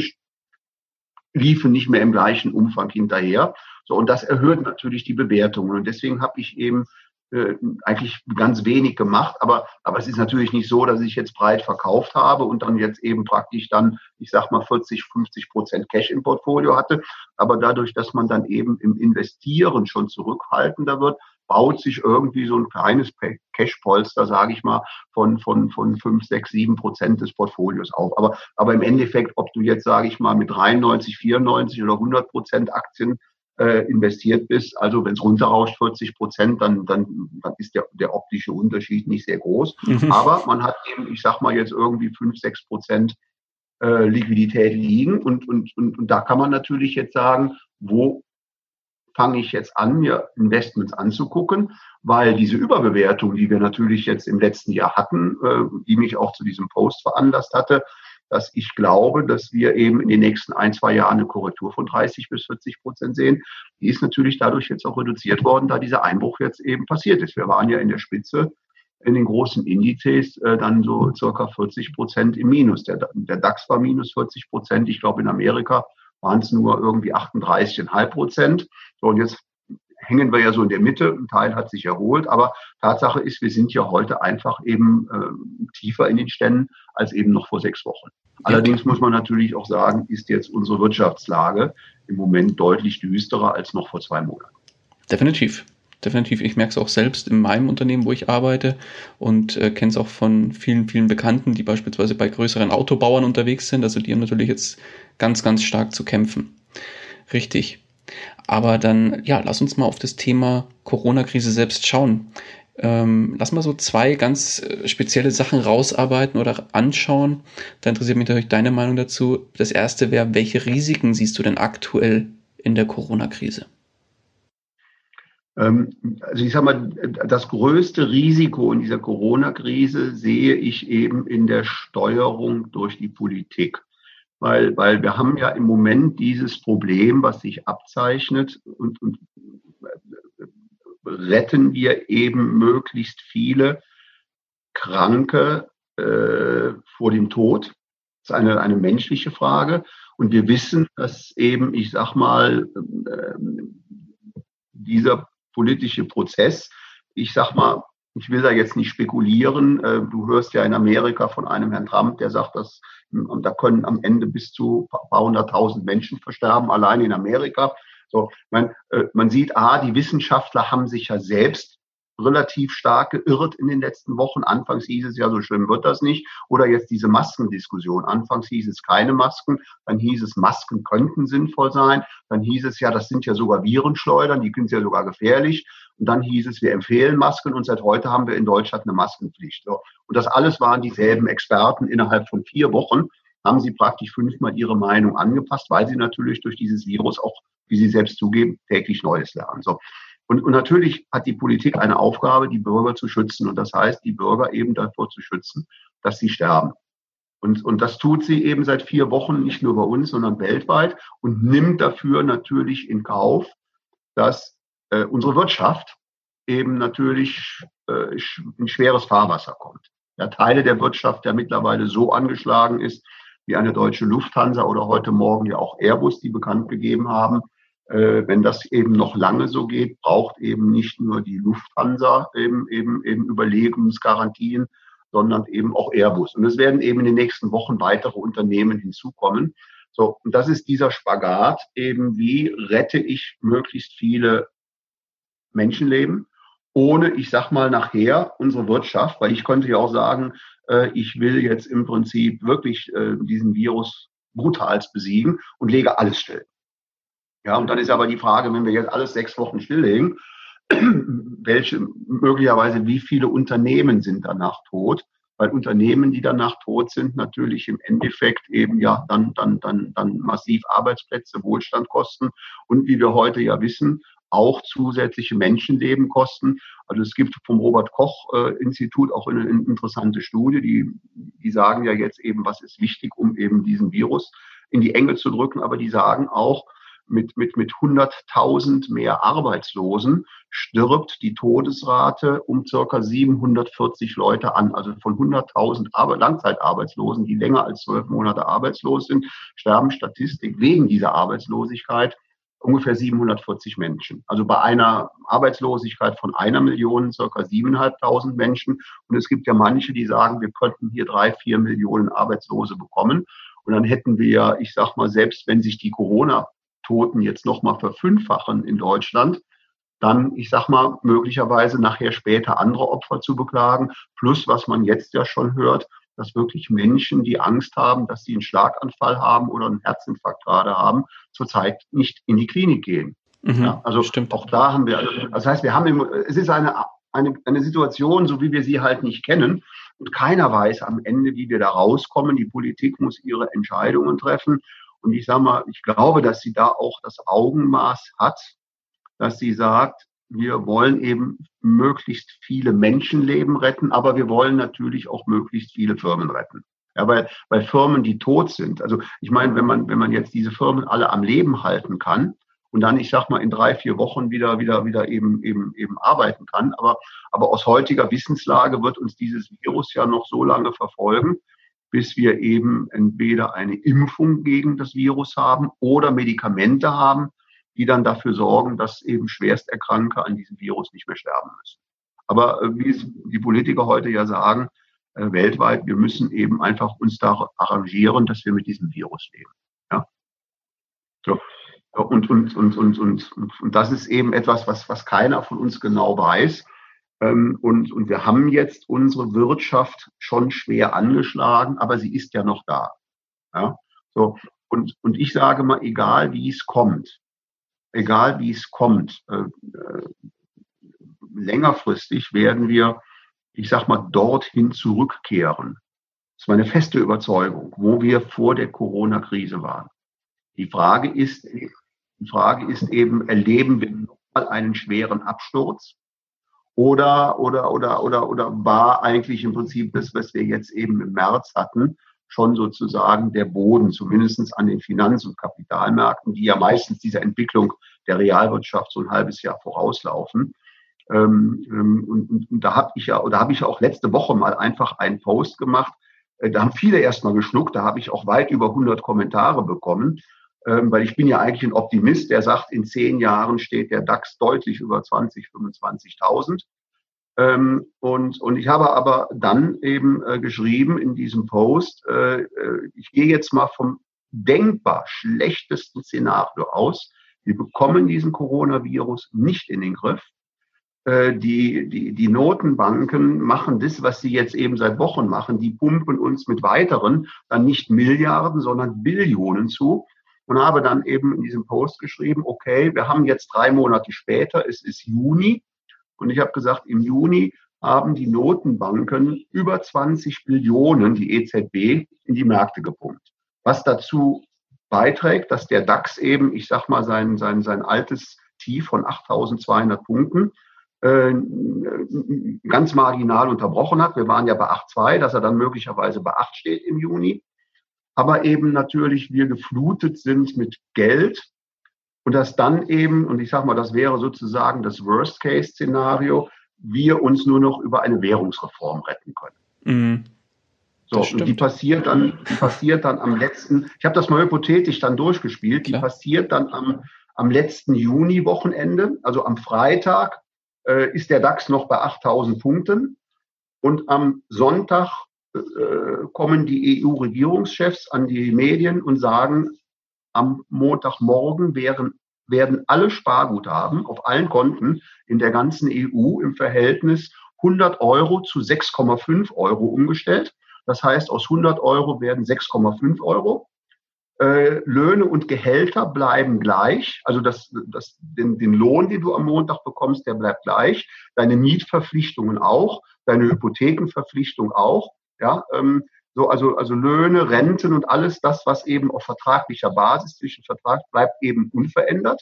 liefen nicht mehr im gleichen Umfang hinterher. So, und das erhöht natürlich die Bewertungen. Und deswegen habe ich eben äh, eigentlich ganz wenig gemacht, aber, aber es ist natürlich nicht so, dass ich jetzt breit verkauft habe und dann jetzt eben praktisch dann, ich sag mal, 40, 50 Prozent Cash im Portfolio hatte. Aber dadurch, dass man dann eben im Investieren schon zurückhaltender wird, baut sich irgendwie so ein kleines Cash-Polster, sage ich mal, von, von, von 5, 6, 7 Prozent des Portfolios auf. Aber, aber im Endeffekt, ob du jetzt, sage ich mal, mit 93, 94 oder 100 Prozent Aktien äh, investiert bist. Also wenn es runterrauscht 40 Prozent, dann, dann, dann ist der, der optische Unterschied nicht sehr groß. Mhm. Aber man hat eben, ich sag mal jetzt irgendwie 5, 6 Prozent äh, Liquidität liegen. Und, und, und, und da kann man natürlich jetzt sagen, wo fange ich jetzt an, mir Investments anzugucken, weil diese Überbewertung, die wir natürlich jetzt im letzten Jahr hatten, äh, die mich auch zu diesem Post veranlasst hatte, dass ich glaube, dass wir eben in den nächsten ein, zwei Jahren eine Korrektur von 30 bis 40 Prozent sehen. Die ist natürlich dadurch jetzt auch reduziert worden, da dieser Einbruch jetzt eben passiert ist. Wir waren ja in der Spitze in den großen Indizes äh, dann so circa 40 Prozent im Minus. Der, der DAX war minus 40 Prozent. Ich glaube, in Amerika waren es nur irgendwie 38,5 Prozent. So, und jetzt hängen wir ja so in der Mitte. Ein Teil hat sich erholt, aber Tatsache ist, wir sind ja heute einfach eben äh, tiefer in den Ständen als eben noch vor sechs Wochen. Allerdings muss man natürlich auch sagen, ist jetzt unsere Wirtschaftslage im Moment deutlich düsterer als noch vor zwei Monaten. Definitiv. Definitiv. Ich merke es auch selbst in meinem Unternehmen, wo ich arbeite und äh, kenne es auch von vielen, vielen Bekannten, die beispielsweise bei größeren Autobauern unterwegs sind. Also die haben natürlich jetzt ganz, ganz stark zu kämpfen. Richtig. Aber dann, ja, lass uns mal auf das Thema Corona-Krise selbst schauen. Ähm, lass mal so zwei ganz äh, spezielle Sachen rausarbeiten oder anschauen. Da interessiert mich natürlich deine Meinung dazu. Das erste wäre, welche Risiken siehst du denn aktuell in der Corona-Krise? Ähm, also ich sage mal, das größte Risiko in dieser Corona-Krise sehe ich eben in der Steuerung durch die Politik weil, weil wir haben ja im Moment dieses Problem, was sich abzeichnet und, und retten wir eben möglichst viele Kranke äh, vor dem Tod. Das ist eine, eine menschliche Frage. Und wir wissen, dass eben, ich sag mal, äh, dieser politische Prozess, ich sag mal, ich will da jetzt nicht spekulieren. Äh, du hörst ja in Amerika von einem Herrn Trump, der sagt, dass da können am Ende bis zu paar hunderttausend Menschen versterben, allein in Amerika. So, man, äh, man sieht, ah, die Wissenschaftler haben sich ja selbst relativ stark geirrt in den letzten Wochen. Anfangs hieß es ja, so schlimm wird das nicht. Oder jetzt diese Maskendiskussion. Anfangs hieß es keine Masken, dann hieß es, Masken könnten sinnvoll sein. Dann hieß es ja, das sind ja sogar Virenschleudern, die sind ja sogar gefährlich. Und dann hieß es, wir empfehlen Masken und seit heute haben wir in Deutschland eine Maskenpflicht. Und das alles waren dieselben Experten. Innerhalb von vier Wochen haben sie praktisch fünfmal ihre Meinung angepasst, weil sie natürlich durch dieses Virus auch, wie sie selbst zugeben, täglich Neues lernen. So. Und, und natürlich hat die Politik eine Aufgabe, die Bürger zu schützen. Und das heißt, die Bürger eben davor zu schützen, dass sie sterben. Und, und das tut sie eben seit vier Wochen, nicht nur bei uns, sondern weltweit und nimmt dafür natürlich in Kauf, dass äh, unsere Wirtschaft eben natürlich äh, in schweres Fahrwasser kommt. Ja, Teile der Wirtschaft, der mittlerweile so angeschlagen ist, wie eine deutsche Lufthansa oder heute Morgen ja auch Airbus, die bekannt gegeben haben, wenn das eben noch lange so geht, braucht eben nicht nur die Lufthansa eben, eben, eben Überlebensgarantien, sondern eben auch Airbus. Und es werden eben in den nächsten Wochen weitere Unternehmen hinzukommen. So, und das ist dieser Spagat eben, wie rette ich möglichst viele Menschenleben, ohne, ich sag mal, nachher unsere Wirtschaft, weil ich könnte ja auch sagen, äh, ich will jetzt im Prinzip wirklich äh, diesen Virus brutals besiegen und lege alles still. Ja, und dann ist aber die Frage, wenn wir jetzt alles sechs Wochen stilllegen, welche möglicherweise wie viele Unternehmen sind danach tot? Weil Unternehmen, die danach tot sind, natürlich im Endeffekt eben ja dann, dann, dann, dann massiv Arbeitsplätze, Wohlstand kosten und wie wir heute ja wissen, auch zusätzliche Menschenleben kosten. Also es gibt vom Robert Koch äh, Institut auch eine, eine interessante Studie, die, die sagen ja jetzt eben, was ist wichtig, um eben diesen Virus in die Enge zu drücken, aber die sagen auch, mit, mit, mit 100.000 mehr Arbeitslosen stirbt die Todesrate um circa 740 Leute an. Also von 100.000 Langzeitarbeitslosen, die länger als zwölf Monate arbeitslos sind, sterben Statistik wegen dieser Arbeitslosigkeit ungefähr 740 Menschen. Also bei einer Arbeitslosigkeit von einer Million circa 7.500 Menschen. Und es gibt ja manche, die sagen, wir könnten hier drei, vier Millionen Arbeitslose bekommen. Und dann hätten wir, ich sag mal, selbst wenn sich die Corona-Toten jetzt nochmal verfünffachen in Deutschland, dann, ich sag mal, möglicherweise nachher später andere Opfer zu beklagen. Plus, was man jetzt ja schon hört, dass wirklich Menschen, die Angst haben, dass sie einen Schlaganfall haben oder einen Herzinfarkt gerade haben, zurzeit nicht in die Klinik gehen. Mhm, ja, also stimmt. auch da haben wir, das heißt, wir haben, es ist eine, eine, eine Situation, so wie wir sie halt nicht kennen. Und keiner weiß am Ende, wie wir da rauskommen. Die Politik muss ihre Entscheidungen treffen. Und ich sage mal, ich glaube, dass sie da auch das Augenmaß hat, dass sie sagt, wir wollen eben möglichst viele Menschenleben retten, aber wir wollen natürlich auch möglichst viele Firmen retten. Ja, weil, weil Firmen, die tot sind. Also ich meine, wenn man, wenn man jetzt diese Firmen alle am Leben halten kann und dann, ich sag mal, in drei, vier Wochen wieder, wieder, wieder eben, eben, eben arbeiten kann. Aber, aber aus heutiger Wissenslage wird uns dieses Virus ja noch so lange verfolgen, bis wir eben entweder eine Impfung gegen das Virus haben oder Medikamente haben, die dann dafür sorgen, dass eben Schwersterkranke an diesem Virus nicht mehr sterben müssen. Aber äh, wie die Politiker heute ja sagen, äh, weltweit, wir müssen eben einfach uns da arrangieren, dass wir mit diesem Virus leben. Ja? So. Und, und, und, und, und, und das ist eben etwas, was, was keiner von uns genau weiß. Ähm, und, und wir haben jetzt unsere Wirtschaft schon schwer angeschlagen, aber sie ist ja noch da. Ja? So. Und, und ich sage mal, egal wie es kommt, egal wie es kommt, äh, äh, längerfristig werden wir, ich sag mal, dorthin zurückkehren. Das ist meine feste Überzeugung, wo wir vor der Corona-Krise waren. Die Frage ist, die Frage ist eben, erleben wir nochmal einen schweren Absturz? Oder, oder, oder, oder, oder war eigentlich im Prinzip das, was wir jetzt eben im März hatten, schon sozusagen der Boden, zumindest an den Finanz- und Kapitalmärkten, die ja meistens dieser Entwicklung der Realwirtschaft so ein halbes Jahr vorauslaufen. Ähm, ähm, und, und, und, da habe ich ja, oder habe ich auch letzte Woche mal einfach einen Post gemacht. Äh, da haben viele erstmal geschluckt, da habe ich auch weit über 100 Kommentare bekommen, weil ich bin ja eigentlich ein Optimist, der sagt, in zehn Jahren steht der DAX deutlich über 20, 25.000. Ähm, und, und ich habe aber dann eben äh, geschrieben in diesem Post, äh, äh, ich gehe jetzt mal vom denkbar schlechtesten Szenario aus. Wir bekommen diesen Coronavirus nicht in den Griff. Die, die, die Notenbanken machen das, was sie jetzt eben seit Wochen machen. Die pumpen uns mit weiteren, dann nicht Milliarden, sondern Billionen zu. Und habe dann eben in diesem Post geschrieben, okay, wir haben jetzt drei Monate später, es ist Juni, und ich habe gesagt, im Juni haben die Notenbanken über 20 Billionen, die EZB, in die Märkte gepumpt. Was dazu beiträgt, dass der DAX eben, ich sag mal, sein, sein, sein altes Tief von 8200 Punkten äh, ganz marginal unterbrochen hat. Wir waren ja bei 8,2, dass er dann möglicherweise bei 8 steht im Juni. Aber eben natürlich wir geflutet sind mit Geld, und dass dann eben, und ich sage mal, das wäre sozusagen das Worst-Case-Szenario, wir uns nur noch über eine Währungsreform retten können. Mhm. So, und die passiert dann, die passiert dann am letzten, ich habe das mal hypothetisch dann durchgespielt, Klar. die passiert dann am, am letzten Juni-Wochenende, also am Freitag äh, ist der DAX noch bei 8000 Punkten und am Sonntag kommen die EU-Regierungschefs an die Medien und sagen, am Montagmorgen wären, werden alle Sparguthaben auf allen Konten in der ganzen EU im Verhältnis 100 Euro zu 6,5 Euro umgestellt. Das heißt, aus 100 Euro werden 6,5 Euro. Äh, Löhne und Gehälter bleiben gleich. Also das, das, den, den Lohn, den du am Montag bekommst, der bleibt gleich. Deine Mietverpflichtungen auch, deine Hypothekenverpflichtung auch. Ja, ähm, so, also, also Löhne, Renten und alles das, was eben auf vertraglicher Basis zwischen Vertrag bleibt, eben unverändert.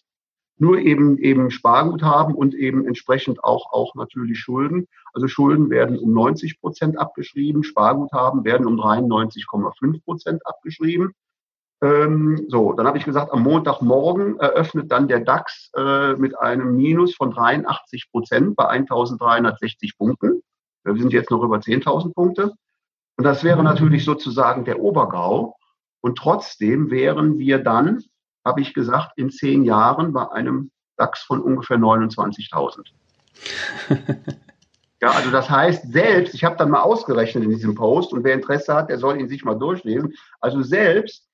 Nur eben, eben Sparguthaben und eben entsprechend auch, auch natürlich Schulden. Also Schulden werden um 90 Prozent abgeschrieben, Sparguthaben werden um 93,5 Prozent abgeschrieben. Ähm, so, dann habe ich gesagt, am Montagmorgen eröffnet dann der DAX äh, mit einem Minus von 83 Prozent bei 1360 Punkten. Wir sind jetzt noch über 10.000 Punkte. Und das wäre natürlich sozusagen der Obergau. Und trotzdem wären wir dann, habe ich gesagt, in zehn Jahren bei einem DAX von ungefähr 29.000. ja, also das heißt, selbst, ich habe dann mal ausgerechnet in diesem Post und wer Interesse hat, der soll ihn sich mal durchlesen. Also selbst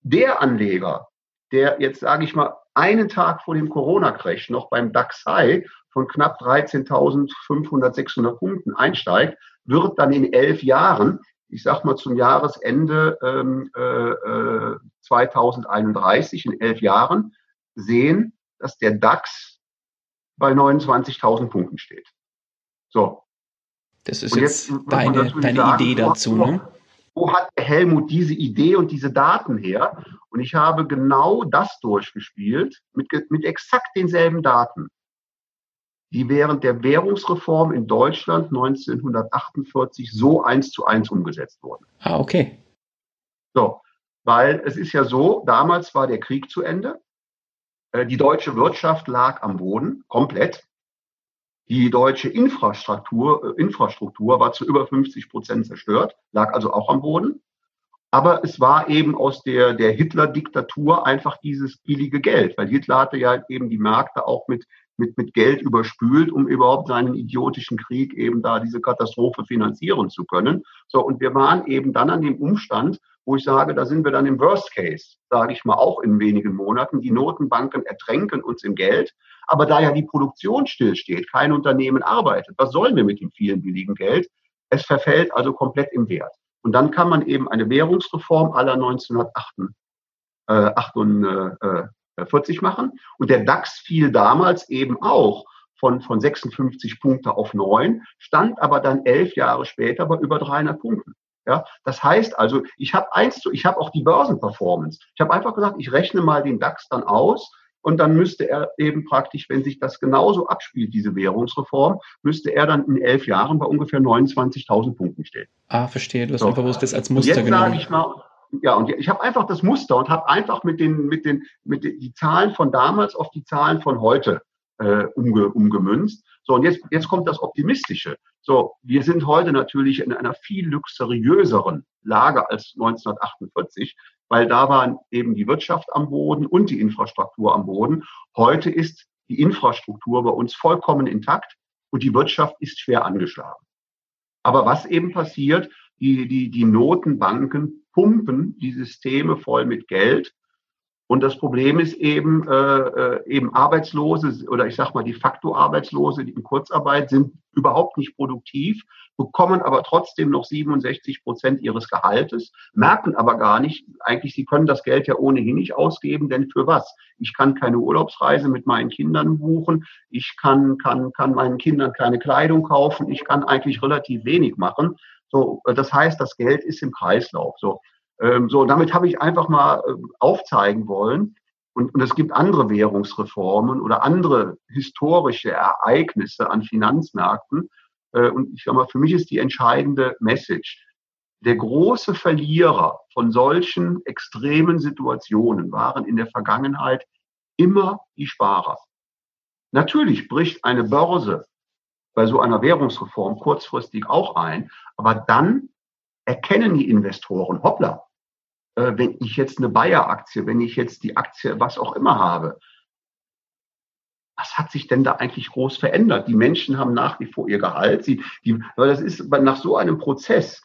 der Anleger, der jetzt, sage ich mal, einen Tag vor dem Corona-Crash noch beim DAX High von knapp 13.500, 600 Punkten einsteigt, wird dann in elf Jahren, ich sag mal zum Jahresende ähm, äh, 2031, äh, in elf Jahren, sehen, dass der DAX bei 29.000 Punkten steht. So. Das ist jetzt, jetzt deine, deine sagen, Idee dazu, ne? Wo hat Helmut diese Idee und diese Daten her? Und ich habe genau das durchgespielt mit, mit exakt denselben Daten die während der Währungsreform in Deutschland 1948 so eins zu eins umgesetzt wurden. Ah, okay. So, weil es ist ja so, damals war der Krieg zu Ende. Äh, die deutsche Wirtschaft lag am Boden, komplett. Die deutsche Infrastruktur, äh, Infrastruktur war zu über 50 Prozent zerstört, lag also auch am Boden. Aber es war eben aus der, der Hitler-Diktatur einfach dieses billige Geld, weil Hitler hatte ja eben die Märkte auch mit mit, mit Geld überspült, um überhaupt seinen idiotischen Krieg eben da diese Katastrophe finanzieren zu können. So, und wir waren eben dann an dem Umstand, wo ich sage, da sind wir dann im Worst Case, sage ich mal auch in wenigen Monaten. Die Notenbanken ertränken uns im Geld. Aber da ja die Produktion stillsteht, kein Unternehmen arbeitet, was sollen wir mit dem vielen billigen Geld? Es verfällt also komplett im Wert. Und dann kann man eben eine Währungsreform aller 1908, äh, 8, 40 äh, machen. Und der DAX fiel damals eben auch von, von 56 Punkte auf 9, stand aber dann elf Jahre später bei über 300 Punkten. Ja, das heißt also, ich habe eins zu, ich habe auch die Börsenperformance. Ich habe einfach gesagt, ich rechne mal den DAX dann aus und dann müsste er eben praktisch, wenn sich das genauso abspielt, diese Währungsreform, müsste er dann in elf Jahren bei ungefähr 29.000 Punkten stehen. Ah, verstehe. Du hast so. einfach das als Muster jetzt genommen. Sage ich mal, ja, und ich habe einfach das Muster und habe einfach mit den, mit den, mit den, die Zahlen von damals auf die Zahlen von heute äh, umge, umgemünzt. So, und jetzt, jetzt kommt das Optimistische. So, wir sind heute natürlich in einer viel luxuriöseren Lage als 1948, weil da waren eben die Wirtschaft am Boden und die Infrastruktur am Boden. Heute ist die Infrastruktur bei uns vollkommen intakt und die Wirtschaft ist schwer angeschlagen. Aber was eben passiert, die, die, die Notenbanken pumpen die Systeme voll mit Geld. Und das Problem ist eben, äh, äh, eben Arbeitslose oder ich sag mal de facto Arbeitslose, die in Kurzarbeit sind überhaupt nicht produktiv, bekommen aber trotzdem noch 67 Prozent ihres Gehaltes, merken aber gar nicht, eigentlich, sie können das Geld ja ohnehin nicht ausgeben, denn für was? Ich kann keine Urlaubsreise mit meinen Kindern buchen, ich kann, kann, kann meinen Kindern keine Kleidung kaufen, ich kann eigentlich relativ wenig machen. So, äh, das heißt, das Geld ist im Kreislauf. So, ähm, so damit habe ich einfach mal äh, aufzeigen wollen. Und, und es gibt andere Währungsreformen oder andere historische Ereignisse an Finanzmärkten. Äh, und ich sage mal, für mich ist die entscheidende Message. Der große Verlierer von solchen extremen Situationen waren in der Vergangenheit immer die Sparer. Natürlich bricht eine Börse bei so einer Währungsreform kurzfristig auch ein. Aber dann erkennen die Investoren, hoppla, äh, wenn ich jetzt eine Bayer-Aktie, wenn ich jetzt die Aktie, was auch immer habe, was hat sich denn da eigentlich groß verändert? Die Menschen haben nach wie vor ihr Gehalt. Sie, die, weil das ist nach so einem Prozess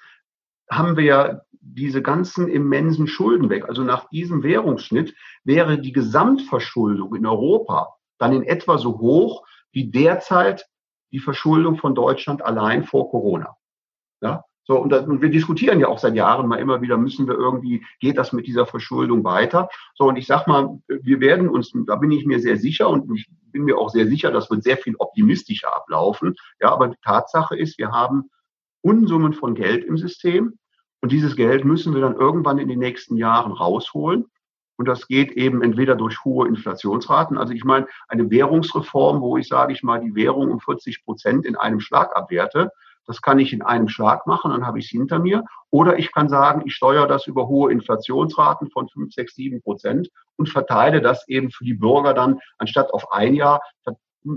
haben wir ja diese ganzen immensen Schulden weg. Also nach diesem Währungsschnitt wäre die Gesamtverschuldung in Europa dann in etwa so hoch wie derzeit die Verschuldung von Deutschland allein vor Corona. Ja? So, und, das, und wir diskutieren ja auch seit Jahren mal immer wieder, müssen wir irgendwie, geht das mit dieser Verschuldung weiter? So, und ich sag mal, wir werden uns, da bin ich mir sehr sicher und ich bin mir auch sehr sicher, das wird sehr viel optimistischer ablaufen. Ja, aber die Tatsache ist, wir haben Unsummen von Geld im System und dieses Geld müssen wir dann irgendwann in den nächsten Jahren rausholen. Und das geht eben entweder durch hohe Inflationsraten. Also ich meine, eine Währungsreform, wo ich sage ich mal, die Währung um 40 Prozent in einem Schlag abwerte, Das kann ich in einem Schlag machen, dann habe ich es hinter mir. Oder ich kann sagen, ich steuere das über hohe Inflationsraten von 5, 6, 7 Prozent und verteile das eben für die Bürger dann, anstatt auf ein Jahr,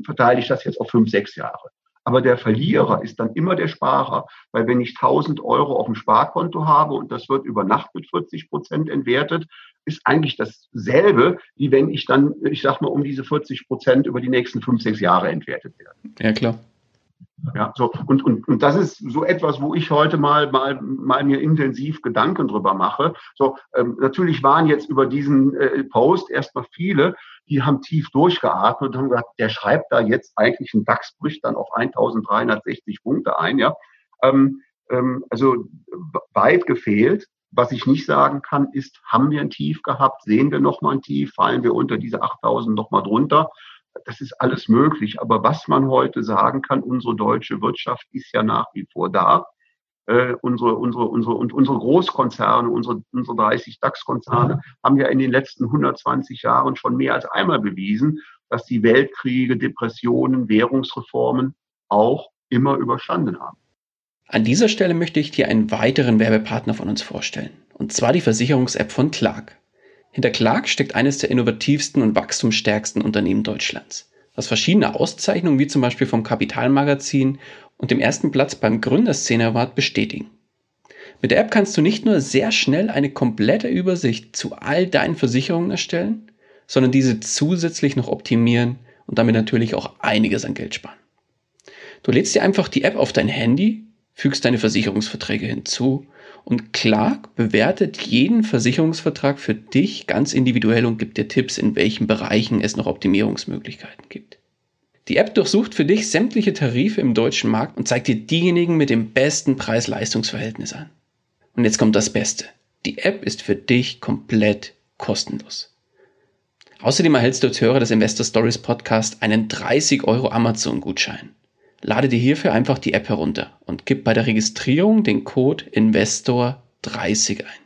verteile ich das jetzt auf 5, 6 Jahre. Aber der Verlierer ist dann immer der Sparer, weil wenn ich 1000 Euro auf dem Sparkonto habe und das wird über Nacht mit 40 Prozent entwertet, ist eigentlich dasselbe, wie wenn ich dann, ich sag mal, um diese 40 Prozent über die nächsten fünf, sechs Jahre entwertet werde. Ja, klar. Ja, so, und, und, und das ist so etwas, wo ich heute mal, mal, mal mir intensiv Gedanken drüber mache. So, ähm, natürlich waren jetzt über diesen äh, Post erstmal viele, die haben tief durchgeatmet und haben gesagt, der schreibt da jetzt eigentlich einen DAX-Brüch dann auf 1360 Punkte ein, ja. Ähm, ähm, also weit gefehlt. Was ich nicht sagen kann, ist, haben wir ein Tief gehabt? Sehen wir nochmal ein Tief? Fallen wir unter diese 8000 nochmal drunter? Das ist alles möglich. Aber was man heute sagen kann, unsere deutsche Wirtschaft ist ja nach wie vor da. Äh, unsere, unsere, unsere, und unsere Großkonzerne, unsere, unsere 30 DAX-Konzerne haben ja in den letzten 120 Jahren schon mehr als einmal bewiesen, dass die Weltkriege, Depressionen, Währungsreformen auch immer überstanden haben. An dieser Stelle möchte ich dir einen weiteren Werbepartner von uns vorstellen. Und zwar die Versicherungs-App von Clark. Hinter Clark steckt eines der innovativsten und wachstumsstärksten Unternehmen Deutschlands, was verschiedene Auszeichnungen wie zum Beispiel vom Kapitalmagazin und dem ersten Platz beim Gründerszene Award bestätigen. Mit der App kannst du nicht nur sehr schnell eine komplette Übersicht zu all deinen Versicherungen erstellen, sondern diese zusätzlich noch optimieren und damit natürlich auch einiges an Geld sparen. Du lädst dir einfach die App auf dein Handy fügst deine Versicherungsverträge hinzu und Clark bewertet jeden Versicherungsvertrag für dich ganz individuell und gibt dir Tipps, in welchen Bereichen es noch Optimierungsmöglichkeiten gibt. Die App durchsucht für dich sämtliche Tarife im deutschen Markt und zeigt dir diejenigen mit dem besten Preis-Leistungs-Verhältnis an. Und jetzt kommt das Beste. Die App ist für dich komplett kostenlos. Außerdem erhältst du als Hörer des Investor Stories Podcast einen 30 Euro Amazon-Gutschein. Lade dir hierfür einfach die App herunter und gib bei der Registrierung den Code Investor30 ein.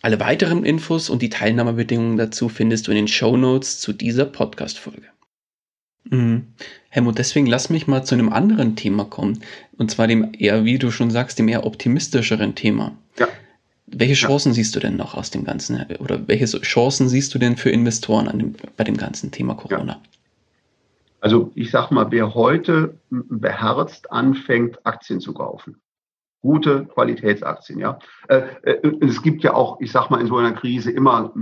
Alle weiteren Infos und die Teilnahmebedingungen dazu findest du in den Show Notes zu dieser Podcast-Folge. Mhm. Helmut, deswegen lass mich mal zu einem anderen Thema kommen. Und zwar dem eher, wie du schon sagst, dem eher optimistischeren Thema. Ja. Welche Chancen ja. siehst du denn noch aus dem Ganzen? Oder welche Chancen siehst du denn für Investoren dem, bei dem ganzen Thema Corona? Ja. Also ich sag mal, wer heute beherzt anfängt, Aktien zu kaufen, gute Qualitätsaktien, ja. Äh, äh, es gibt ja auch, ich sag mal, in so einer Krise immer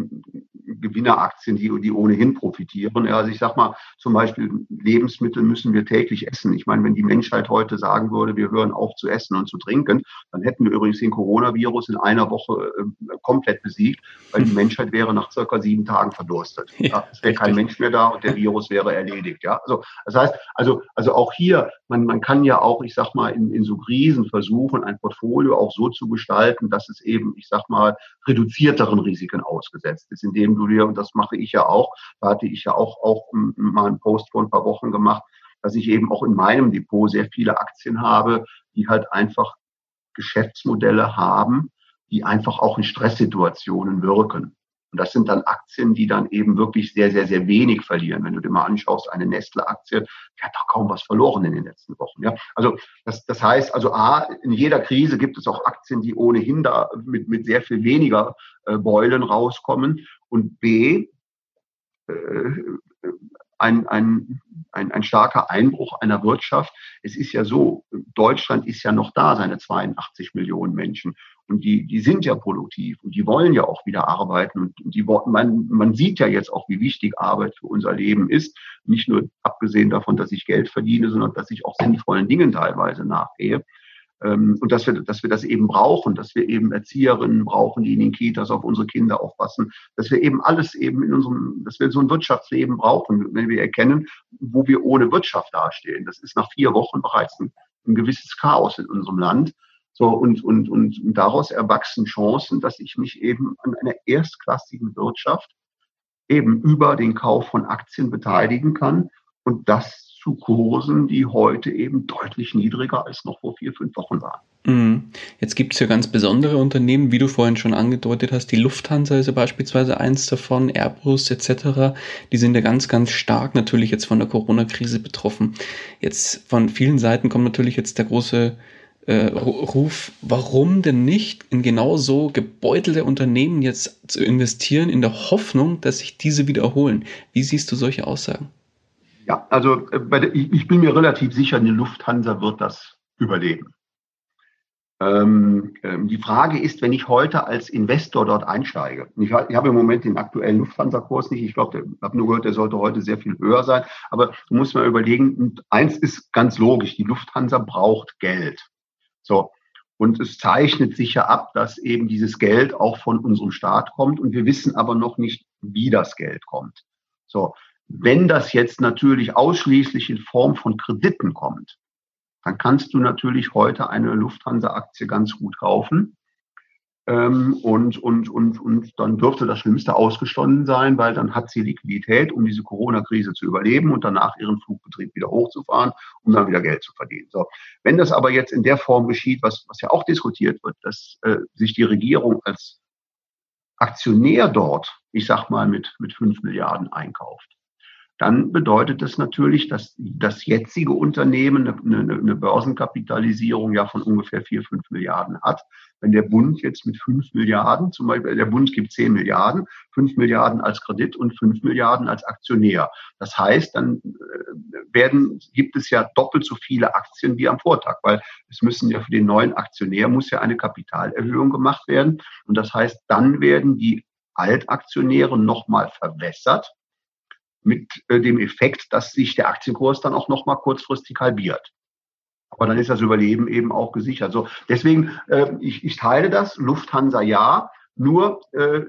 Gewinneraktien, die, die ohnehin profitieren. Also ich sag mal, zum Beispiel Lebensmittel müssen wir täglich essen. Ich meine, wenn die Menschheit heute sagen würde, wir hören auf zu essen und zu trinken, dann hätten wir übrigens den Coronavirus in einer Woche äh, komplett besiegt, weil die Menschheit wäre nach circa sieben Tagen verdurstet. Ja, es wäre kein Mensch mehr da und der Virus wäre erledigt. Ja, also das heißt, also also auch hier, man man kann ja auch, ich sag mal, in, in so Krisen versuchen, ein Portfolio auch so zu gestalten, dass es eben, ich sag mal, reduzierteren Risiken ausgesetzt ist, indem du dir, und das mache ich ja auch, da hatte ich ja auch, auch mal einen Post vor ein paar Wochen gemacht, dass ich eben auch in meinem Depot sehr viele Aktien habe, die halt einfach Geschäftsmodelle haben, die einfach auch in Stresssituationen wirken. Und das sind dann Aktien, die dann eben wirklich sehr, sehr, sehr wenig verlieren. Wenn du dir mal anschaust, eine Nestle-Aktie, die hat doch kaum was verloren in den letzten Wochen. Ja? Also das, das heißt, also A, in jeder Krise gibt es auch Aktien, die ohnehin da mit, mit sehr viel weniger äh, Beulen rauskommen. Und B, äh, ein, ein, ein, ein starker Einbruch einer Wirtschaft. Es ist ja so, Deutschland ist ja noch da, seine 82 Millionen Menschen. Und die, die sind ja produktiv und die wollen ja auch wieder arbeiten. Und die, man, man sieht ja jetzt auch, wie wichtig Arbeit für unser Leben ist. Nicht nur abgesehen davon, dass ich Geld verdiene, sondern dass ich auch sinnvollen Dingen teilweise nachgehe. Ähm, und dass wir, dass wir das eben brauchen, dass wir eben Erzieherinnen brauchen, die in den Kitas auf unsere Kinder aufpassen, dass wir eben alles eben in unserem, dass wir so ein Wirtschaftsleben brauchen, wenn wir erkennen, wo wir ohne Wirtschaft dastehen. Das ist nach vier Wochen bereits ein, ein gewisses Chaos in unserem Land. So, und, und, und, und daraus erwachsen Chancen, dass ich mich eben an einer erstklassigen Wirtschaft eben über den Kauf von Aktien beteiligen kann und das zu Kursen, die heute eben deutlich niedriger als noch vor vier, fünf Wochen waren. Mhm. Jetzt gibt es ja ganz besondere Unternehmen, wie du vorhin schon angedeutet hast. Die Lufthansa ist ja beispielsweise eins davon, Airbus etc. Die sind ja ganz, ganz stark natürlich jetzt von der Corona-Krise betroffen. Jetzt von vielen Seiten kommt natürlich jetzt der große äh, Ruf, warum denn nicht in genau so gebeutelte Unternehmen jetzt zu investieren, in der Hoffnung, dass sich diese wiederholen? Wie siehst du solche Aussagen? Ja, also äh, ich bin mir relativ sicher, eine Lufthansa wird das überleben. Ähm, ähm, die Frage ist, wenn ich heute als Investor dort einsteige, ich, ich habe im Moment den aktuellen Lufthansa-Kurs nicht, ich glaube, ich habe nur gehört, der sollte heute sehr viel höher sein, aber du musst mal überlegen, eins ist ganz logisch, die Lufthansa braucht Geld. So. Und es zeichnet sich ja ab, dass eben dieses Geld auch von unserem Staat kommt und wir wissen aber noch nicht, wie das Geld kommt. So. Wenn das jetzt natürlich ausschließlich in Form von Krediten kommt, dann kannst du natürlich heute eine Lufthansa-Aktie ganz gut kaufen. Ähm, und, und, und, und dann dürfte das Schlimmste ausgestanden sein, weil dann hat sie Liquidität, um diese Corona-Krise zu überleben und danach ihren Flugbetrieb wieder hochzufahren, um dann wieder Geld zu verdienen. So. Wenn das aber jetzt in der Form geschieht, was, was ja auch diskutiert wird, dass äh, sich die Regierung als Aktionär dort, ich sag mal, mit, mit fünf Milliarden einkauft, dann bedeutet das natürlich, dass das jetzige Unternehmen eine, eine, eine, Börsenkapitalisierung ja von ungefähr vier, fünf Milliarden hat. Wenn der Bund jetzt mit fünf Milliarden, zum Beispiel der Bund gibt zehn Milliarden, fünf Milliarden als Kredit und fünf Milliarden als Aktionär. Das heißt, dann äh, werden, gibt es ja doppelt so viele Aktien wie am Vortag, weil es müssen ja für den neuen Aktionär muss ja eine Kapitalerhöhung gemacht werden. Und das heißt, dann werden die Altaktionäre nochmal verwässert mit äh, dem Effekt, dass sich der Aktienkurs dann auch nochmal kurzfristig halbiert. Aber dann ist das Überleben eben auch gesichert. Also deswegen, äh, ich, ich teile das, Lufthansa ja, nur äh,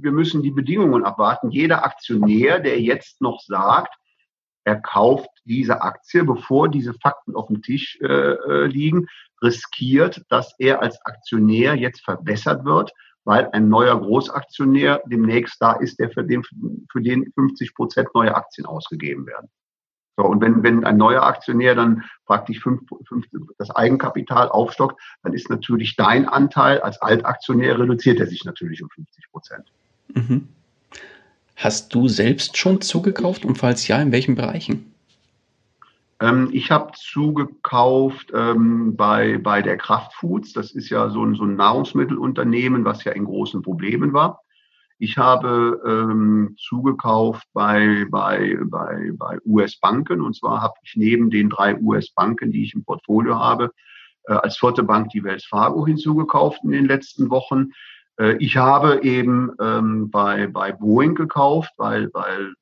wir müssen die Bedingungen abwarten. Jeder Aktionär, der jetzt noch sagt, er kauft diese Aktie, bevor diese Fakten auf dem Tisch äh, äh liegen, riskiert, dass er als Aktionär jetzt verbessert wird, weil ein neuer Großaktionär demnächst da ist, der für den, für den 50 Prozent neue Aktien ausgegeben werden. So, und wenn, wenn ein neuer Aktionär dann praktisch fünf, fünf, das Eigenkapital aufstockt, dann ist natürlich dein Anteil als Altaktionär reduziert er sich natürlich um 50 Prozent. Mhm. Hast du selbst schon zugekauft und falls ja, in welchen Bereichen? Ähm, ich habe zugekauft ähm, bei, bei der Kraftfoods. Das ist ja so ein, so ein Nahrungsmittelunternehmen, was ja in großen Problemen war. Ich habe ähm, zugekauft bei, bei, bei, bei US-Banken. Und zwar habe ich neben den drei US-Banken, die ich im Portfolio habe, äh, als vierte Bank die Wells Fargo hinzugekauft in den letzten Wochen. Äh, ich habe eben ähm, bei, bei Boeing gekauft, weil, weil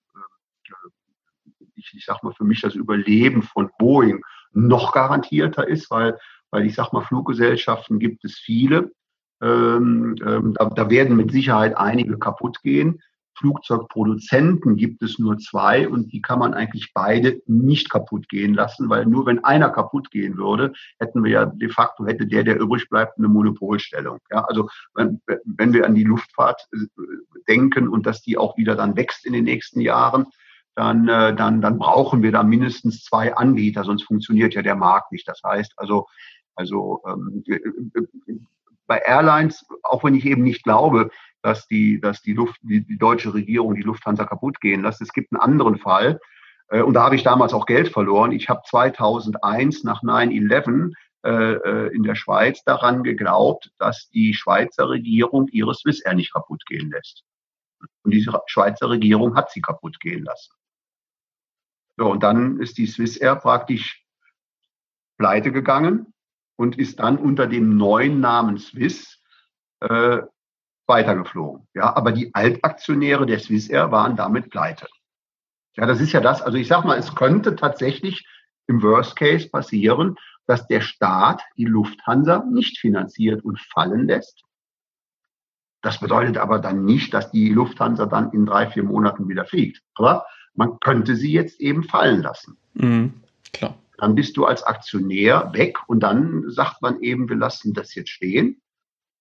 ich, ich sag mal, für mich das Überleben von Boeing noch garantierter ist, weil, weil ich sag mal, Fluggesellschaften gibt es viele. Ähm, ähm, da, da werden mit Sicherheit einige kaputt gehen. Flugzeugproduzenten gibt es nur zwei und die kann man eigentlich beide nicht kaputt gehen lassen, weil nur wenn einer kaputt gehen würde, hätten wir ja de facto, hätte der, der übrig bleibt, eine Monopolstellung. Ja, also wenn, wenn wir an die Luftfahrt äh, denken und dass die auch wieder dann wächst in den nächsten Jahren, dann, äh, dann, dann brauchen wir da mindestens zwei Anbieter, sonst funktioniert ja der Markt nicht. Das heißt also, also ähm, äh, äh, bei Airlines, auch wenn ich eben nicht glaube, dass die, dass die Luft, die, die deutsche Regierung die Lufthansa kaputt gehen lässt. Es gibt einen anderen Fall. Äh, und da habe ich damals auch Geld verloren. Ich habe 2001 nach 9-11 äh, in der Schweiz daran geglaubt, dass die Schweizer Regierung ihre Swissair nicht kaputt gehen lässt. Und diese Schweizer Regierung hat sie kaputt gehen lassen. So, und dann ist die Swissair praktisch pleite gegangen und ist dann unter dem neuen Namen Swiss äh, weitergeflogen. Ja, aber die Altaktionäre der Swissair waren damit pleite. Ja, das ist ja das. Also ich sag mal, es könnte tatsächlich im Worst Case passieren, dass der Staat die Lufthansa nicht finanziert und fallen lässt. Das bedeutet aber dann nicht, dass die Lufthansa dann in drei, vier Monaten wieder fliegt. Aber man könnte sie jetzt eben fallen lassen. Mhm, klar. Dann bist du als Aktionär weg und dann sagt man eben, wir lassen das jetzt stehen.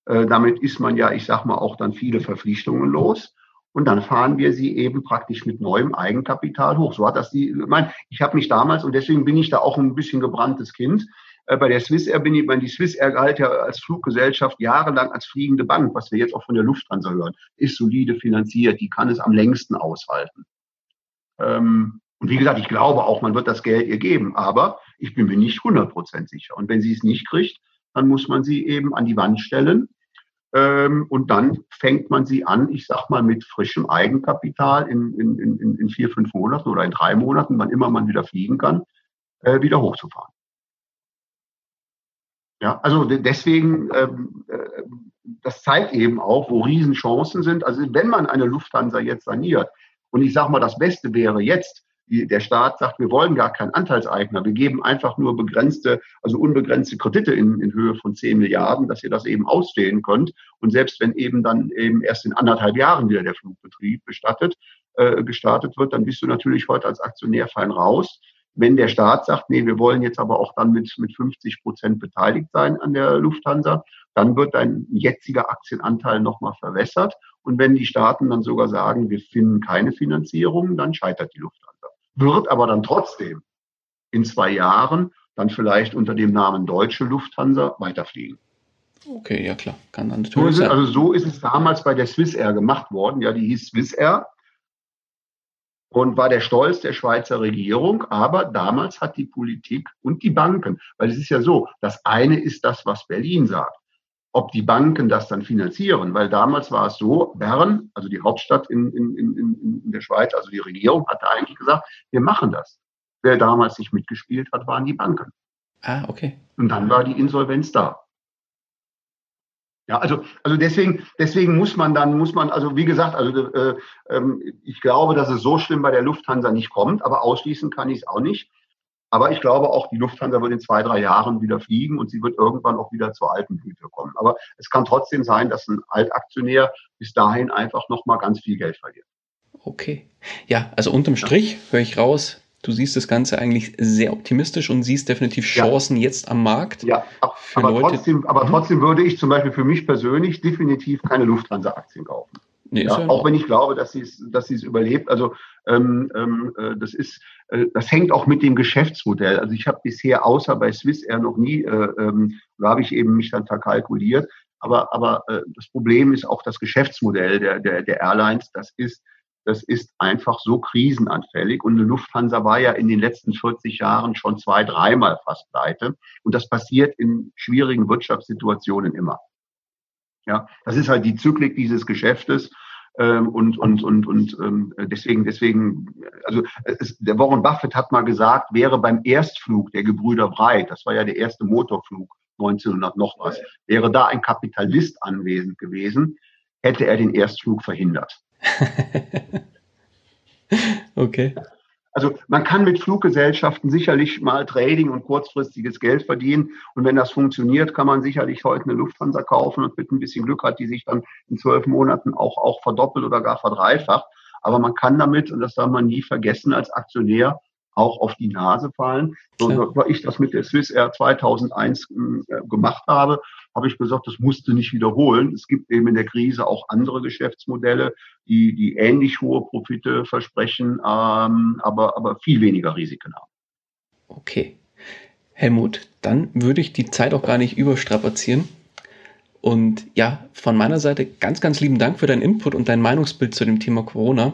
Äh, damit ist man ja, ich sag mal, auch dann viele Verpflichtungen los. Und dann fahren wir sie eben praktisch mit neuem Eigenkapital hoch. So hat das die, ich meine, ich habe mich damals, und deswegen bin ich da auch ein bisschen gebranntes Kind, äh, bei der Swissair bin ich, meine, die Swissair galt ja als Fluggesellschaft jahrelang als fliegende Bank, was wir jetzt auch von der Lufthansa hören, ist solide finanziert, die kann es am längsten aushalten. Ähm, und wie gesagt, ich glaube auch, man wird das Geld ihr geben, aber ich bin mir nicht 100% sicher. Und wenn sie es nicht kriegt, dann muss man sie eben an die Wand stellen. Ähm, und dann fängt man sie an, ich sag mal, mit frischem Eigenkapital in, in, in, in vier, fünf Monaten oder in drei Monaten, wann immer man wieder fliegen kann, äh, wieder hochzufahren. Ja, also deswegen, ähm, äh, das zeigt eben auch, wo Riesenchancen sind. Also wenn man eine Lufthansa jetzt saniert, und ich sage mal, das Beste wäre jetzt, der Staat sagt, wir wollen gar keinen Anteilseigner, wir geben einfach nur begrenzte, also unbegrenzte Kredite in, in Höhe von 10 Milliarden, dass ihr das eben ausstehen könnt. Und selbst wenn eben dann eben erst in anderthalb Jahren wieder der Flugbetrieb bestattet, äh, gestartet wird, dann bist du natürlich heute als Aktionär fein raus. Wenn der Staat sagt, nee, wir wollen jetzt aber auch dann mit, mit 50 Prozent beteiligt sein an der Lufthansa, dann wird dein jetziger Aktienanteil nochmal verwässert. Und wenn die Staaten dann sogar sagen, wir finden keine Finanzierung, dann scheitert die Lufthansa. Wird aber dann trotzdem in zwei Jahren dann vielleicht unter dem Namen Deutsche Lufthansa weiterfliegen. Okay, ja klar, kann dann natürlich so sein. Also so ist es damals bei der Swiss Air gemacht worden. Ja, die hieß Swiss Air und war der Stolz der Schweizer Regierung. Aber damals hat die Politik und die Banken, weil es ist ja so, das eine ist das, was Berlin sagt. Ob die Banken das dann finanzieren, weil damals war es so, Bern, also die Hauptstadt in, in, in, in der Schweiz, also die Regierung hatte eigentlich gesagt, wir machen das. Wer damals nicht mitgespielt hat, waren die Banken. Ah, okay. Und dann war die Insolvenz da. Ja, also, also deswegen, deswegen muss man dann, muss man, also wie gesagt, also äh, ähm, ich glaube, dass es so schlimm bei der Lufthansa nicht kommt, aber ausschließen kann ich es auch nicht. Aber ich glaube auch, die Lufthansa wird in zwei, drei Jahren wieder fliegen und sie wird irgendwann auch wieder zur alten Blüte kommen. Aber es kann trotzdem sein, dass ein Altaktionär bis dahin einfach nochmal ganz viel Geld verliert. Okay. Ja, also unterm Strich ja. höre ich raus, Du siehst das Ganze eigentlich sehr optimistisch und siehst definitiv Chancen ja. jetzt am Markt. Ja, aber. Trotzdem, aber mhm. trotzdem würde ich zum Beispiel für mich persönlich definitiv keine Lufthansa-Aktien kaufen. Nee, ja, auch wenn ich glaube, dass sie es, dass es überlebt. Also ähm, ähm, äh, das ist, das hängt auch mit dem Geschäftsmodell. Also ich habe bisher außer bei Swiss Air noch nie, äh, ähm, da habe ich eben mich dann verkalkuliert. Aber, aber äh, das Problem ist auch das Geschäftsmodell der, der, der Airlines. Das ist das ist einfach so krisenanfällig. Und eine Lufthansa war ja in den letzten 40 Jahren schon zwei, dreimal fast pleite. Und das passiert in schwierigen Wirtschaftssituationen immer. Ja, das ist halt die Zyklik dieses Geschäftes. Ähm, und und und und ähm, deswegen deswegen also es, der Warren Buffett hat mal gesagt wäre beim Erstflug der Gebrüder Breit das war ja der erste Motorflug 1900 noch was wäre da ein Kapitalist anwesend gewesen hätte er den Erstflug verhindert okay. Also man kann mit Fluggesellschaften sicherlich mal Trading und kurzfristiges Geld verdienen. Und wenn das funktioniert, kann man sicherlich heute eine Lufthansa kaufen und mit ein bisschen Glück hat die sich dann in zwölf Monaten auch, auch verdoppelt oder gar verdreifacht. Aber man kann damit, und das darf man nie vergessen, als Aktionär auch auf die Nase fallen. So, weil ich das mit der Swiss Air 2001 äh, gemacht habe, habe ich gesagt, das musste nicht wiederholen. Es gibt eben in der Krise auch andere Geschäftsmodelle, die, die ähnlich hohe Profite versprechen, ähm, aber, aber viel weniger Risiken haben. Okay. Helmut, dann würde ich die Zeit auch gar nicht überstrapazieren. Und ja, von meiner Seite ganz, ganz lieben Dank für deinen Input und dein Meinungsbild zu dem Thema Corona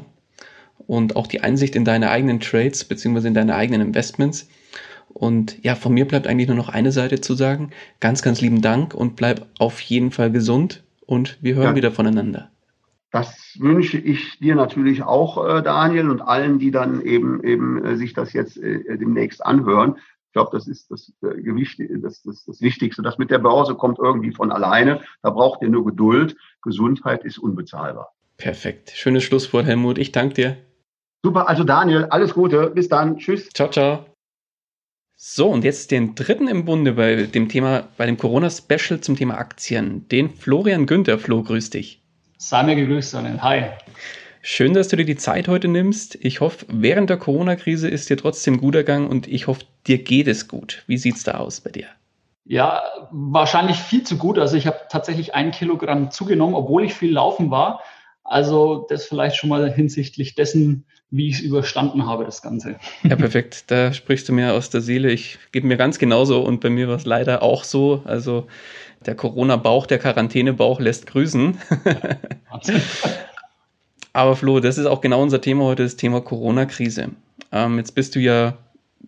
und auch die Einsicht in deine eigenen Trades beziehungsweise in deine eigenen Investments. Und ja, von mir bleibt eigentlich nur noch eine Seite zu sagen. Ganz, ganz lieben Dank und bleib auf jeden Fall gesund und wir hören ja. wieder voneinander. Das wünsche ich dir natürlich auch, äh, Daniel, und allen, die dann eben eben äh, sich das jetzt äh, demnächst anhören. Ich glaube, das ist das, Gewicht, das, das, das Wichtigste. Das mit der Börse kommt irgendwie von alleine. Da braucht ihr nur Geduld. Gesundheit ist unbezahlbar. Perfekt. Schönes Schlusswort, Helmut. Ich danke dir. Super, also Daniel, alles Gute. Bis dann. Tschüss. Ciao, ciao. So, und jetzt den dritten im Bunde bei dem Thema, bei dem Corona-Special zum Thema Aktien. Den Florian Günther. Flo, grüß dich. Sei mir gegrüßt, Sonnen. Hi. Schön, dass du dir die Zeit heute nimmst. Ich hoffe, während der Corona-Krise ist dir trotzdem gut ergangen und ich hoffe, dir geht es gut. Wie sieht's da aus bei dir? Ja, wahrscheinlich viel zu gut. Also ich habe tatsächlich ein Kilogramm zugenommen, obwohl ich viel laufen war. Also das vielleicht schon mal hinsichtlich dessen, wie ich es überstanden habe, das Ganze. Ja, perfekt. Da sprichst du mir aus der Seele. Ich gebe mir ganz genauso und bei mir war es leider auch so. Also der Corona-Bauch, der Quarantäne-Bauch lässt grüßen. Aber Flo, das ist auch genau unser Thema heute, das Thema Corona-Krise. Ähm, jetzt bist du ja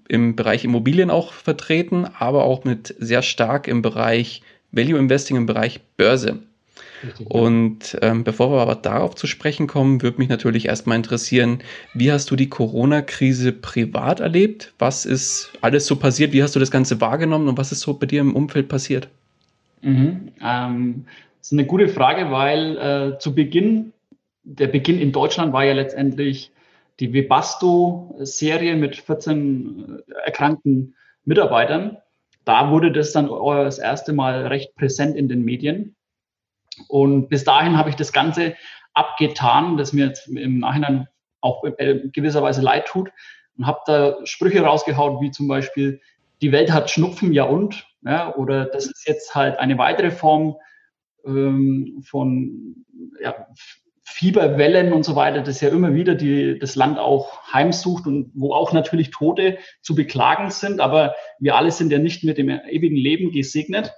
im Bereich Immobilien auch vertreten, aber auch mit sehr stark im Bereich Value Investing, im Bereich Börse. Richtig, und ähm, bevor wir aber darauf zu sprechen kommen, würde mich natürlich erstmal interessieren, wie hast du die Corona-Krise privat erlebt? Was ist alles so passiert? Wie hast du das Ganze wahrgenommen und was ist so bei dir im Umfeld passiert? Mhm, ähm, das ist eine gute Frage, weil äh, zu Beginn, der Beginn in Deutschland war ja letztendlich die Webasto-Serie mit 14 äh, erkrankten Mitarbeitern. Da wurde das dann das erste Mal recht präsent in den Medien. Und bis dahin habe ich das Ganze abgetan, das mir jetzt im Nachhinein auch gewisserweise leid tut und habe da Sprüche rausgehauen, wie zum Beispiel, die Welt hat Schnupfen, ja und, ja, oder das ist jetzt halt eine weitere Form ähm, von ja, Fieberwellen und so weiter, das ja immer wieder die, das Land auch heimsucht und wo auch natürlich Tote zu beklagen sind, aber wir alle sind ja nicht mit dem ewigen Leben gesegnet.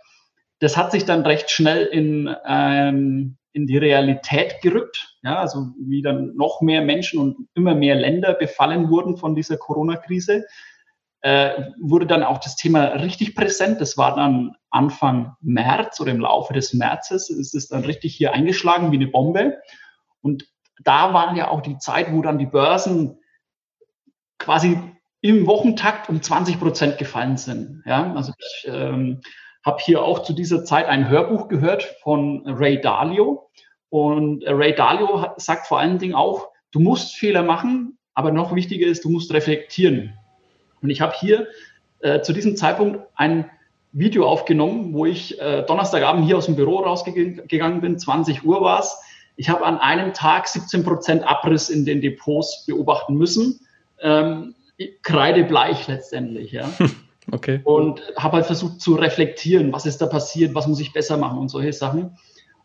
Das hat sich dann recht schnell in, ähm, in die Realität gerückt, ja, also wie dann noch mehr Menschen und immer mehr Länder befallen wurden von dieser Corona-Krise. Äh, wurde dann auch das Thema richtig präsent. Das war dann Anfang März oder im Laufe des Märzes ist es dann richtig hier eingeschlagen wie eine Bombe. Und da war ja auch die Zeit, wo dann die Börsen quasi im Wochentakt um 20 Prozent gefallen sind. Ja, also ich ähm, habe hier auch zu dieser Zeit ein Hörbuch gehört von Ray Dalio. Und Ray Dalio hat, sagt vor allen Dingen auch, du musst Fehler machen, aber noch wichtiger ist, du musst reflektieren. Und ich habe hier äh, zu diesem Zeitpunkt ein Video aufgenommen, wo ich äh, Donnerstagabend hier aus dem Büro rausgegangen bin, 20 Uhr war es, ich habe an einem Tag 17 Prozent Abriss in den Depots beobachten müssen. Ähm, kreidebleich letztendlich, ja. Okay. Und habe halt versucht zu reflektieren, was ist da passiert, was muss ich besser machen und solche Sachen.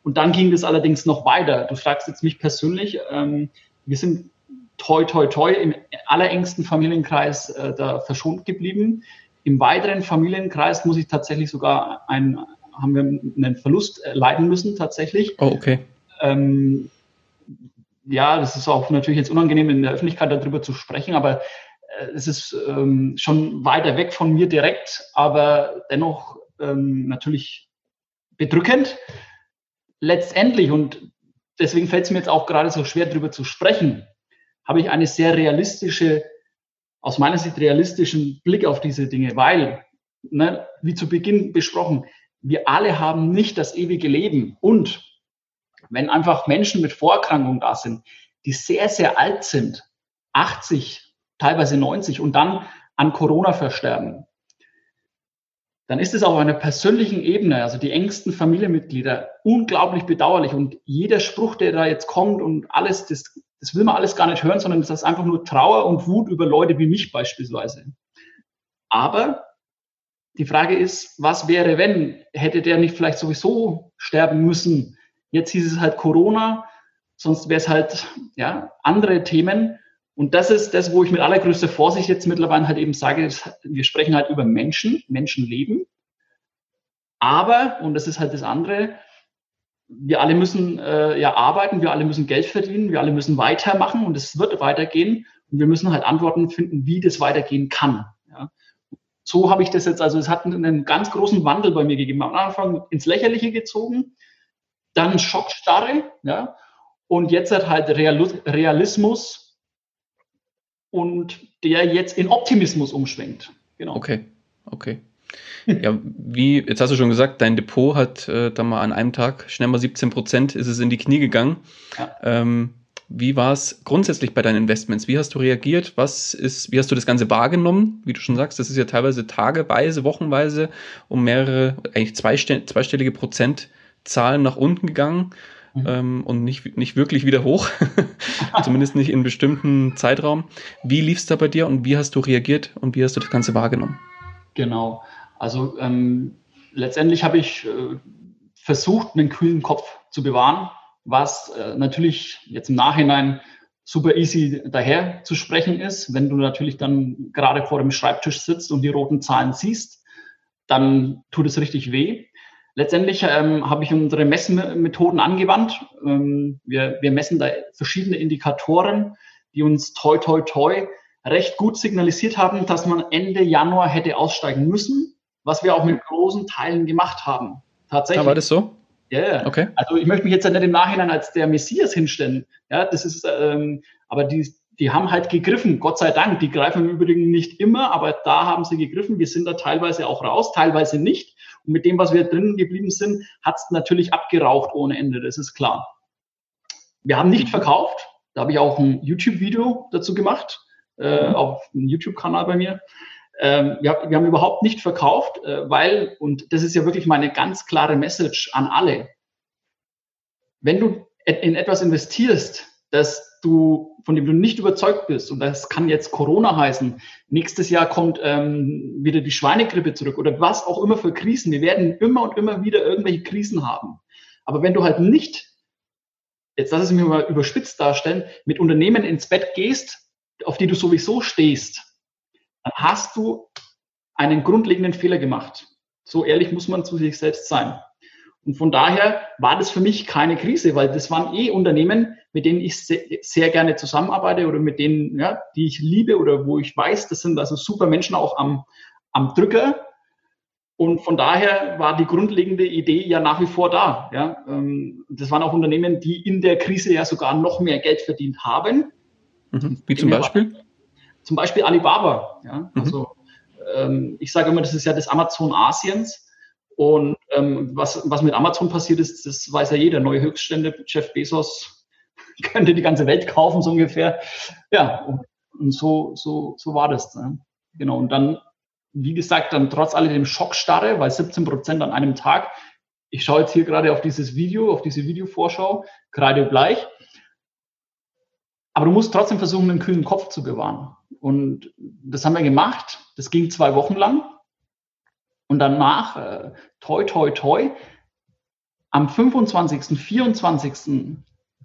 Und dann ging das allerdings noch weiter. Du fragst jetzt mich persönlich, ähm, wir sind toi, toi, toi im allerengsten Familienkreis äh, da verschont geblieben. Im weiteren Familienkreis muss ich tatsächlich sogar ein, haben wir einen Verlust äh, leiden müssen tatsächlich. Oh, okay. Ähm, ja, das ist auch natürlich jetzt unangenehm in der Öffentlichkeit darüber zu sprechen, aber es ist ähm, schon weiter weg von mir direkt, aber dennoch ähm, natürlich bedrückend. Letztendlich, und deswegen fällt es mir jetzt auch gerade so schwer darüber zu sprechen, habe ich eine sehr realistische, aus meiner Sicht realistischen Blick auf diese Dinge, weil, ne, wie zu Beginn besprochen, wir alle haben nicht das ewige Leben und wenn einfach Menschen mit Vorerkrankungen da sind, die sehr, sehr alt sind, 80, teilweise 90 und dann an Corona versterben, dann ist es auf einer persönlichen Ebene, also die engsten Familienmitglieder, unglaublich bedauerlich. Und jeder Spruch, der da jetzt kommt und alles, das, das will man alles gar nicht hören, sondern das ist einfach nur Trauer und Wut über Leute wie mich beispielsweise. Aber die Frage ist, was wäre, wenn? Hätte der nicht vielleicht sowieso sterben müssen? Jetzt hieß es halt Corona, sonst wäre es halt ja, andere Themen. Und das ist das, wo ich mit allergrößter Vorsicht jetzt mittlerweile halt eben sage, wir sprechen halt über Menschen, Menschenleben. Aber, und das ist halt das andere, wir alle müssen äh, ja arbeiten, wir alle müssen Geld verdienen, wir alle müssen weitermachen und es wird weitergehen. Und wir müssen halt Antworten finden, wie das weitergehen kann. Ja. So habe ich das jetzt, also es hat einen ganz großen Wandel bei mir gegeben. Am Anfang ins Lächerliche gezogen, dann Schockstarre, ja, und jetzt halt Realismus und der jetzt in Optimismus umschwenkt. Genau. Okay, okay. Ja, wie, jetzt hast du schon gesagt, dein Depot hat äh, dann mal an einem Tag schnell mal 17 Prozent ist es in die Knie gegangen. Ja. Ähm, wie war es grundsätzlich bei deinen Investments? Wie hast du reagiert? Was ist, wie hast du das Ganze wahrgenommen? Wie du schon sagst, das ist ja teilweise tageweise, wochenweise um mehrere, eigentlich zweistellige Prozent Zahlen nach unten gegangen mhm. ähm, und nicht, nicht wirklich wieder hoch, zumindest nicht in bestimmten Zeitraum. Wie lief es da bei dir und wie hast du reagiert und wie hast du das Ganze wahrgenommen? Genau, also ähm, letztendlich habe ich äh, versucht, einen kühlen Kopf zu bewahren, was äh, natürlich jetzt im Nachhinein super easy daher zu sprechen ist. Wenn du natürlich dann gerade vor dem Schreibtisch sitzt und die roten Zahlen siehst, dann tut es richtig weh. Letztendlich ähm, habe ich unsere Messmethoden angewandt. Ähm, wir, wir messen da verschiedene Indikatoren, die uns toi toi toi recht gut signalisiert haben, dass man Ende Januar hätte aussteigen müssen, was wir auch mit großen Teilen gemacht haben. Tatsächlich. Da war das so? Ja, yeah. okay. Also ich möchte mich jetzt nicht im Nachhinein als der Messias hinstellen. Ja, das ist, ähm, aber die, die haben halt gegriffen, Gott sei Dank. Die greifen im Übrigen nicht immer, aber da haben sie gegriffen. Wir sind da teilweise auch raus, teilweise nicht. Und mit dem, was wir drinnen geblieben sind, hat es natürlich abgeraucht ohne Ende, das ist klar. Wir haben nicht verkauft. Da habe ich auch ein YouTube-Video dazu gemacht, äh, mhm. auf einem YouTube-Kanal bei mir. Ähm, wir, wir, haben überhaupt nicht verkauft, äh, weil, und das ist ja wirklich meine ganz klare Message an alle, wenn du in etwas investierst, das du, von dem du nicht überzeugt bist, und das kann jetzt Corona heißen, nächstes Jahr kommt ähm, wieder die Schweinegrippe zurück oder was auch immer für Krisen. Wir werden immer und immer wieder irgendwelche Krisen haben. Aber wenn du halt nicht, jetzt lass es mich mal überspitzt darstellen, mit Unternehmen ins Bett gehst, auf die du sowieso stehst, dann hast du einen grundlegenden Fehler gemacht. So ehrlich muss man zu sich selbst sein. Und von daher war das für mich keine Krise, weil das waren eh Unternehmen, mit denen ich sehr, sehr gerne zusammenarbeite oder mit denen, ja, die ich liebe oder wo ich weiß, das sind also super Menschen auch am, am Drücker. Und von daher war die grundlegende Idee ja nach wie vor da. Ja. Ähm, das waren auch Unternehmen, die in der Krise ja sogar noch mehr Geld verdient haben. Mhm. Wie zum Beispiel? Zum Beispiel Alibaba. Ja? Mhm. Also ähm, ich sage immer, das ist ja das Amazon Asiens. Und ähm, was, was mit Amazon passiert ist, das weiß ja jeder. Neue Höchststände, Jeff Bezos könnte die ganze Welt kaufen, so ungefähr. Ja, und, so, so, so war das. Ne? Genau. Und dann, wie gesagt, dann trotz alledem Schockstarre, weil 17 Prozent an einem Tag. Ich schaue jetzt hier gerade auf dieses Video, auf diese Videovorschau, gerade bleich. Aber du musst trotzdem versuchen, einen kühlen Kopf zu bewahren. Und das haben wir gemacht. Das ging zwei Wochen lang. Und danach, äh, toi, toi, toi, am 25., 24.,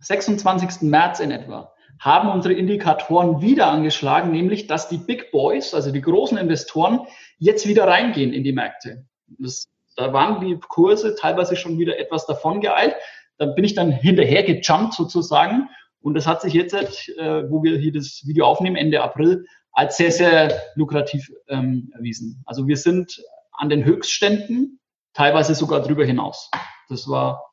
26. März in etwa, haben unsere Indikatoren wieder angeschlagen, nämlich dass die Big Boys, also die großen Investoren, jetzt wieder reingehen in die Märkte. Das, da waren die Kurse teilweise schon wieder etwas davon geeilt. Da bin ich dann hinterher gejumpt sozusagen und das hat sich jetzt, äh, wo wir hier das Video aufnehmen, Ende April, als sehr, sehr lukrativ ähm, erwiesen. Also wir sind an den Höchstständen, teilweise sogar drüber hinaus. Das war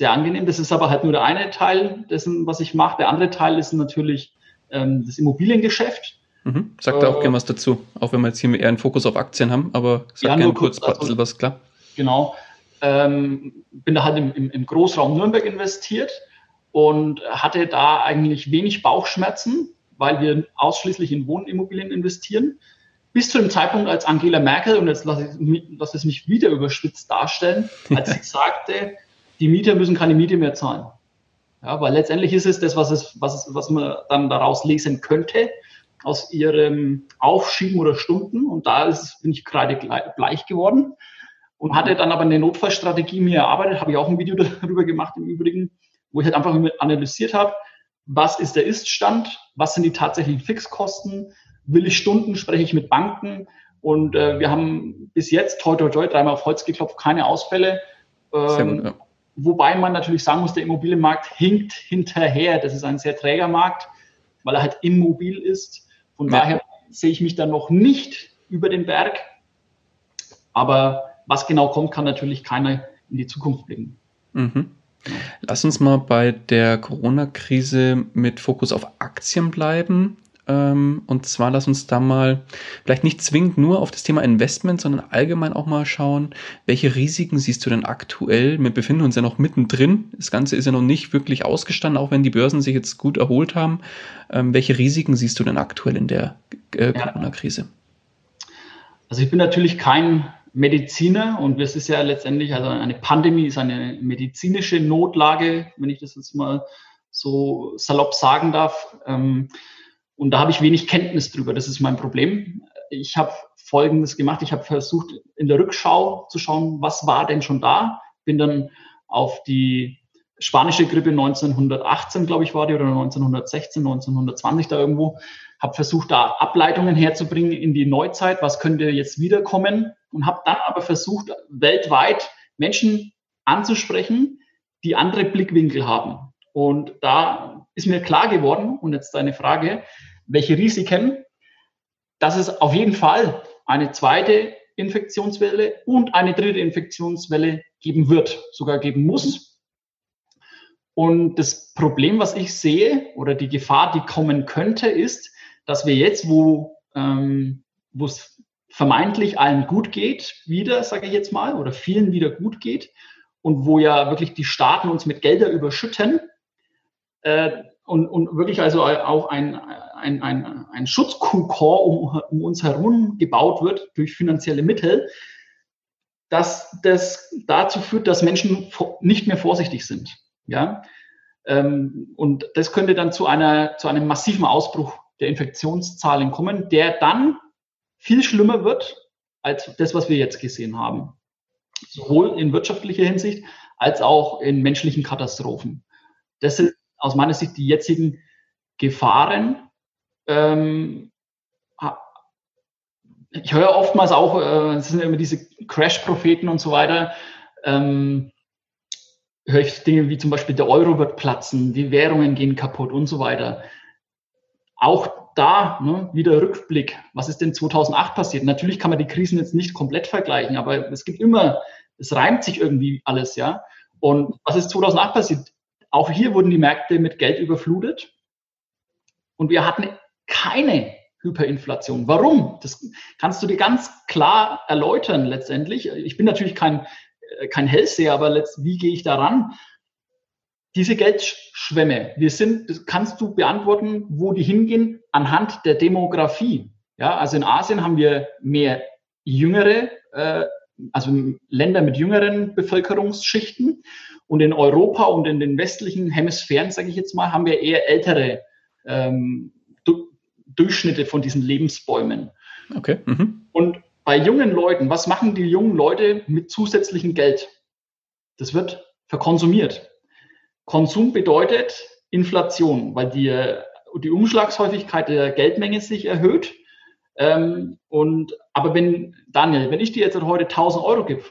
sehr angenehm. Das ist aber halt nur der eine Teil dessen, was ich mache. Der andere Teil ist natürlich ähm, das Immobiliengeschäft. Mhm. Sag da auch äh, gerne was dazu, auch wenn wir jetzt hier eher einen Fokus auf Aktien haben, aber sag ja, gerne kurz, kurz also, was, klar. Genau. Ähm, bin da halt im, im, im Großraum Nürnberg investiert und hatte da eigentlich wenig Bauchschmerzen, weil wir ausschließlich in Wohnimmobilien investieren. Bis zu dem Zeitpunkt, als Angela Merkel, und jetzt lasse ich lass es mich wieder überspitzt darstellen, als sie sagte, die Mieter müssen keine Miete mehr zahlen. Ja, weil letztendlich ist es das, was, es, was, es, was man dann daraus lesen könnte, aus ihrem Aufschieben oder Stunden. Und da ist, bin ich gerade gleich geworden und hatte dann aber eine Notfallstrategie mir erarbeitet, habe ich auch ein Video darüber gemacht im Übrigen, wo ich halt einfach analysiert habe, was ist der Ist-Stand, was sind die tatsächlichen Fixkosten, will ich Stunden, spreche ich mit Banken und äh, wir haben bis jetzt, toi toi toi, dreimal auf Holz geklopft, keine Ausfälle. Ähm, gut, ja. Wobei man natürlich sagen muss, der Immobilienmarkt hinkt hinterher. Das ist ein sehr träger Markt, weil er halt immobil ist. Von ja. daher sehe ich mich da noch nicht über den Berg. Aber was genau kommt, kann natürlich keiner in die Zukunft blicken. Mhm. Lass uns mal bei der Corona-Krise mit Fokus auf Aktien bleiben. Ähm, und zwar lass uns da mal vielleicht nicht zwingend nur auf das Thema Investment, sondern allgemein auch mal schauen, welche Risiken siehst du denn aktuell? Wir befinden uns ja noch mittendrin. Das Ganze ist ja noch nicht wirklich ausgestanden, auch wenn die Börsen sich jetzt gut erholt haben. Ähm, welche Risiken siehst du denn aktuell in der äh, Corona-Krise? Also ich bin natürlich kein Mediziner und es ist ja letztendlich, also eine Pandemie ist eine medizinische Notlage, wenn ich das jetzt mal so salopp sagen darf. Ähm, und da habe ich wenig Kenntnis drüber. Das ist mein Problem. Ich habe Folgendes gemacht. Ich habe versucht, in der Rückschau zu schauen, was war denn schon da. Bin dann auf die spanische Grippe 1918, glaube ich, war die, oder 1916, 1920 da irgendwo, habe versucht, da Ableitungen herzubringen in die Neuzeit, was könnte jetzt wiederkommen und habe dann aber versucht, weltweit Menschen anzusprechen, die andere Blickwinkel haben. Und da ist mir klar geworden, und jetzt deine Frage, welche Risiken, dass es auf jeden Fall eine zweite Infektionswelle und eine dritte Infektionswelle geben wird, sogar geben muss. Und das Problem, was ich sehe, oder die Gefahr, die kommen könnte, ist, dass wir jetzt, wo ähm, es vermeintlich allen gut geht, wieder, sage ich jetzt mal, oder vielen wieder gut geht, und wo ja wirklich die Staaten uns mit Gelder überschütten äh, und, und wirklich also auch ein, ein, ein, ein Schutzkokor um, um uns herum gebaut wird durch finanzielle Mittel, dass das dazu führt, dass Menschen nicht mehr vorsichtig sind. Ja? Ähm, und das könnte dann zu, einer, zu einem massiven Ausbruch der Infektionszahlen kommen, der dann viel schlimmer wird als das, was wir jetzt gesehen haben. Sowohl in wirtschaftlicher Hinsicht als auch in menschlichen Katastrophen. Das sind aus meiner Sicht die jetzigen Gefahren. Ähm, ich höre oftmals auch, äh, es sind immer diese Crash-Propheten und so weiter, ähm, höre ich Dinge wie zum Beispiel der Euro wird platzen, die Währungen gehen kaputt und so weiter. Auch da ne, wieder Rückblick. Was ist denn 2008 passiert? Natürlich kann man die Krisen jetzt nicht komplett vergleichen, aber es gibt immer, es reimt sich irgendwie alles, ja. Und was ist 2008 passiert? Auch hier wurden die Märkte mit Geld überflutet und wir hatten keine Hyperinflation. Warum? Das kannst du dir ganz klar erläutern letztendlich. Ich bin natürlich kein, äh, kein Hellseher, aber letzt, wie gehe ich daran? Diese Geldschwämme, wir sind, das kannst du beantworten, wo die hingehen, anhand der Demografie. Ja, also in Asien haben wir mehr jüngere, äh, also Länder mit jüngeren Bevölkerungsschichten. Und in Europa und in den westlichen Hemisphären, sage ich jetzt mal, haben wir eher ältere ähm, Durchschnitte von diesen Lebensbäumen. Okay. Mhm. Und bei jungen Leuten, was machen die jungen Leute mit zusätzlichem Geld? Das wird verkonsumiert. Konsum bedeutet Inflation, weil die, die Umschlagshäufigkeit der Geldmenge sich erhöht. Ähm, und, aber wenn, Daniel, wenn ich dir jetzt heute 1000 Euro gebe,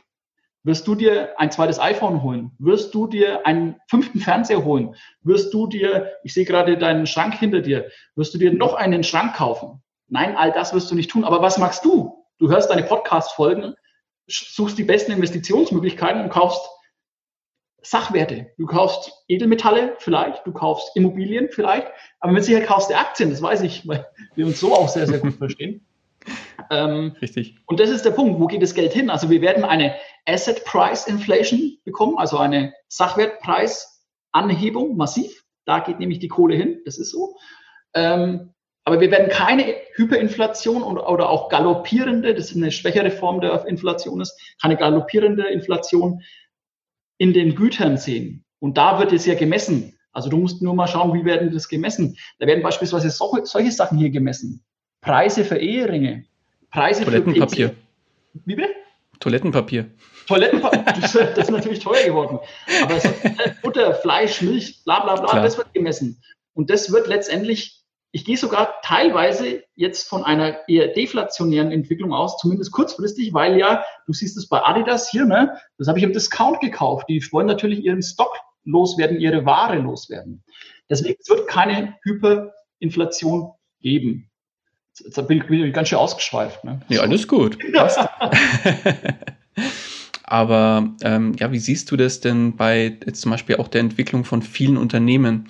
wirst du dir ein zweites iPhone holen? Wirst du dir einen fünften Fernseher holen? Wirst du dir, ich sehe gerade deinen Schrank hinter dir, wirst du dir noch einen Schrank kaufen? Nein, all das wirst du nicht tun. Aber was magst du? Du hörst deine Podcast-Folgen, suchst die besten Investitionsmöglichkeiten und kaufst Sachwerte. Du kaufst Edelmetalle vielleicht, du kaufst Immobilien vielleicht, aber mit Sicherheit kaufst du Aktien, das weiß ich, weil wir uns so auch sehr, sehr gut verstehen. Ähm, Richtig. Und das ist der Punkt, wo geht das Geld hin? Also wir werden eine Asset Price Inflation bekommen, also eine Sachwertpreisanhebung massiv. Da geht nämlich die Kohle hin, das ist so. Ähm, aber wir werden keine Hyperinflation und, oder auch galoppierende, das ist eine schwächere Form der Inflation ist, keine galoppierende Inflation in den Gütern sehen. Und da wird es ja gemessen. Also du musst nur mal schauen, wie werden das gemessen. Da werden beispielsweise solche, solche Sachen hier gemessen. Preise für Eheringe, Preise Toilettenpapier. Für Wie bitte? Toilettenpapier. Toilettenpapier, das, ist natürlich teuer geworden. Aber so Butter, Fleisch, Milch, bla bla bla, Klar. das wird gemessen. Und das wird letztendlich, ich gehe sogar teilweise jetzt von einer eher deflationären Entwicklung aus, zumindest kurzfristig, weil ja, du siehst es bei Adidas hier, ne, das habe ich im Discount gekauft. Die wollen natürlich ihren Stock loswerden, ihre Ware loswerden. Deswegen es wird keine Hyperinflation geben. Jetzt bin ich ganz schön ausgeschweift. Ne? Ja, alles gut. Passt. Aber ähm, ja, wie siehst du das denn bei jetzt zum Beispiel auch der Entwicklung von vielen Unternehmen?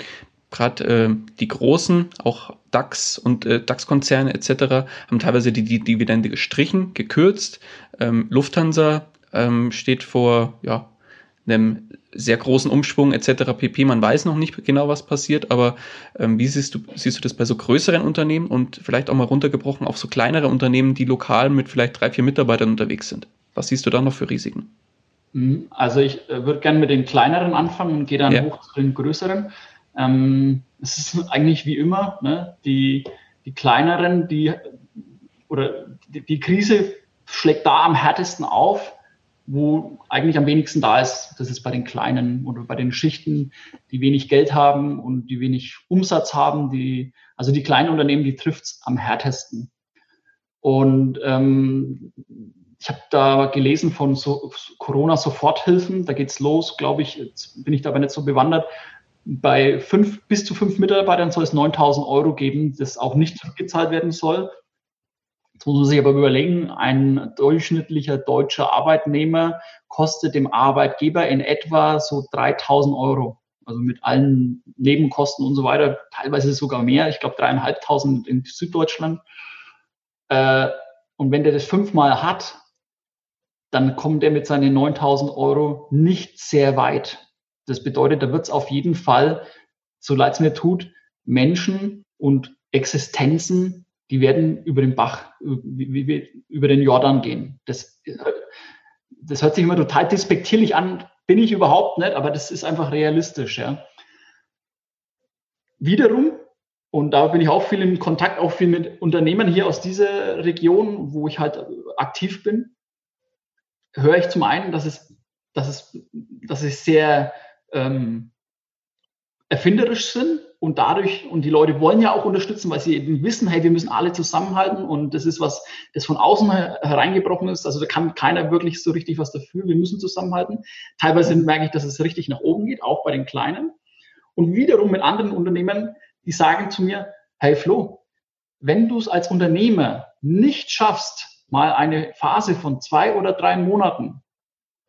Gerade äh, die großen, auch DAX und äh, DAX-Konzerne etc. haben teilweise die, die Dividende gestrichen, gekürzt. Ähm, Lufthansa ähm, steht vor ja, einem sehr großen Umschwung etc. pp. Man weiß noch nicht genau, was passiert, aber ähm, wie siehst du, siehst du das bei so größeren Unternehmen und vielleicht auch mal runtergebrochen auf so kleinere Unternehmen, die lokal mit vielleicht drei, vier Mitarbeitern unterwegs sind? Was siehst du da noch für Risiken? Mhm. Also ich äh, würde gerne mit den kleineren anfangen und gehe dann ja. hoch zu den größeren. Ähm, es ist eigentlich wie immer, ne? die, die kleineren, die oder die, die Krise schlägt da am härtesten auf, wo eigentlich am wenigsten da ist, das ist bei den kleinen oder bei den Schichten, die wenig Geld haben und die wenig Umsatz haben. Die, also die kleinen Unternehmen, die trifft es am härtesten. Und ähm, ich habe da gelesen von so Corona-Soforthilfen. Da geht's los, glaube ich. Jetzt bin ich dabei nicht so bewandert. Bei fünf, bis zu fünf Mitarbeitern soll es 9000 Euro geben, das auch nicht zurückgezahlt werden soll. Jetzt muss man sich aber überlegen, ein durchschnittlicher deutscher Arbeitnehmer kostet dem Arbeitgeber in etwa so 3000 Euro. Also mit allen Nebenkosten und so weiter, teilweise sogar mehr. Ich glaube dreieinhalbtausend in Süddeutschland. Äh, und wenn der das fünfmal hat, dann kommt er mit seinen 9000 Euro nicht sehr weit. Das bedeutet, da wird es auf jeden Fall, so leid es mir tut, Menschen und Existenzen die werden über den Bach, über den Jordan gehen. Das, das hört sich immer total despektierlich an, bin ich überhaupt nicht, aber das ist einfach realistisch. Ja. Wiederum, und da bin ich auch viel in Kontakt, auch viel mit Unternehmern hier aus dieser Region, wo ich halt aktiv bin, höre ich zum einen, dass es, dass es, dass es sehr ähm, erfinderisch sind und dadurch, und die Leute wollen ja auch unterstützen, weil sie eben wissen, hey, wir müssen alle zusammenhalten und das ist was, das von außen hereingebrochen ist. Also da kann keiner wirklich so richtig was dafür. Wir müssen zusammenhalten. Teilweise merke ich, dass es richtig nach oben geht, auch bei den Kleinen. Und wiederum mit anderen Unternehmen, die sagen zu mir, hey Flo, wenn du es als Unternehmer nicht schaffst, mal eine Phase von zwei oder drei Monaten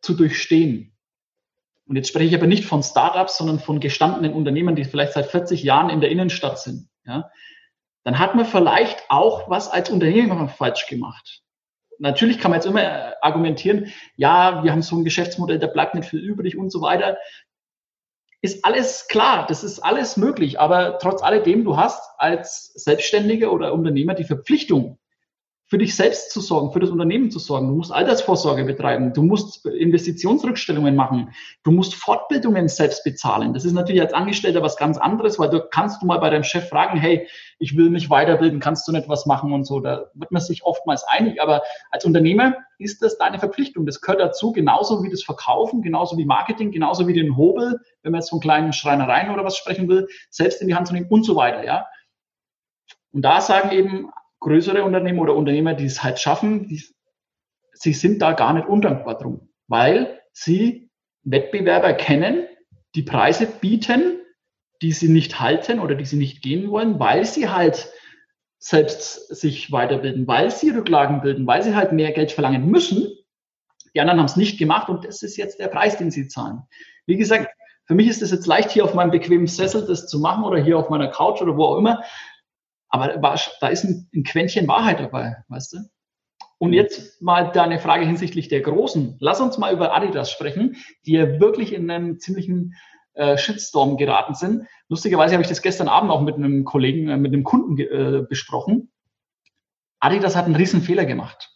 zu durchstehen, und jetzt spreche ich aber nicht von Startups, sondern von gestandenen Unternehmen, die vielleicht seit 40 Jahren in der Innenstadt sind. Ja, dann hat man vielleicht auch was als Unternehmer falsch gemacht. Natürlich kann man jetzt immer argumentieren, ja, wir haben so ein Geschäftsmodell, da bleibt nicht viel übrig und so weiter. Ist alles klar, das ist alles möglich, aber trotz alledem, du hast als Selbstständiger oder Unternehmer die Verpflichtung, für dich selbst zu sorgen, für das Unternehmen zu sorgen. Du musst Altersvorsorge betreiben, du musst Investitionsrückstellungen machen, du musst Fortbildungen selbst bezahlen. Das ist natürlich als Angestellter was ganz anderes, weil du kannst du mal bei deinem Chef fragen, hey, ich will mich weiterbilden, kannst du nicht was machen und so. Da wird man sich oftmals einig, aber als Unternehmer ist das deine Verpflichtung. Das gehört dazu, genauso wie das Verkaufen, genauso wie Marketing, genauso wie den Hobel, wenn man jetzt von kleinen Schreinereien oder was sprechen will, selbst in die Hand zu nehmen und so weiter, ja. Und da sagen eben größere Unternehmen oder Unternehmer, die es halt schaffen, die, sie sind da gar nicht undankbar drum, weil sie Wettbewerber kennen, die Preise bieten, die sie nicht halten oder die sie nicht gehen wollen, weil sie halt selbst sich weiterbilden, weil sie Rücklagen bilden, weil sie halt mehr Geld verlangen müssen. Die anderen haben es nicht gemacht und das ist jetzt der Preis, den sie zahlen. Wie gesagt, für mich ist es jetzt leicht, hier auf meinem bequemen Sessel das zu machen oder hier auf meiner Couch oder wo auch immer. Aber da ist ein, ein Quäntchen Wahrheit dabei, weißt du? Und mhm. jetzt mal deine Frage hinsichtlich der Großen. Lass uns mal über Adidas sprechen, die ja wirklich in einen ziemlichen äh, Shitstorm geraten sind. Lustigerweise habe ich das gestern Abend auch mit einem Kollegen, äh, mit einem Kunden äh, besprochen. Adidas hat einen riesen Fehler gemacht.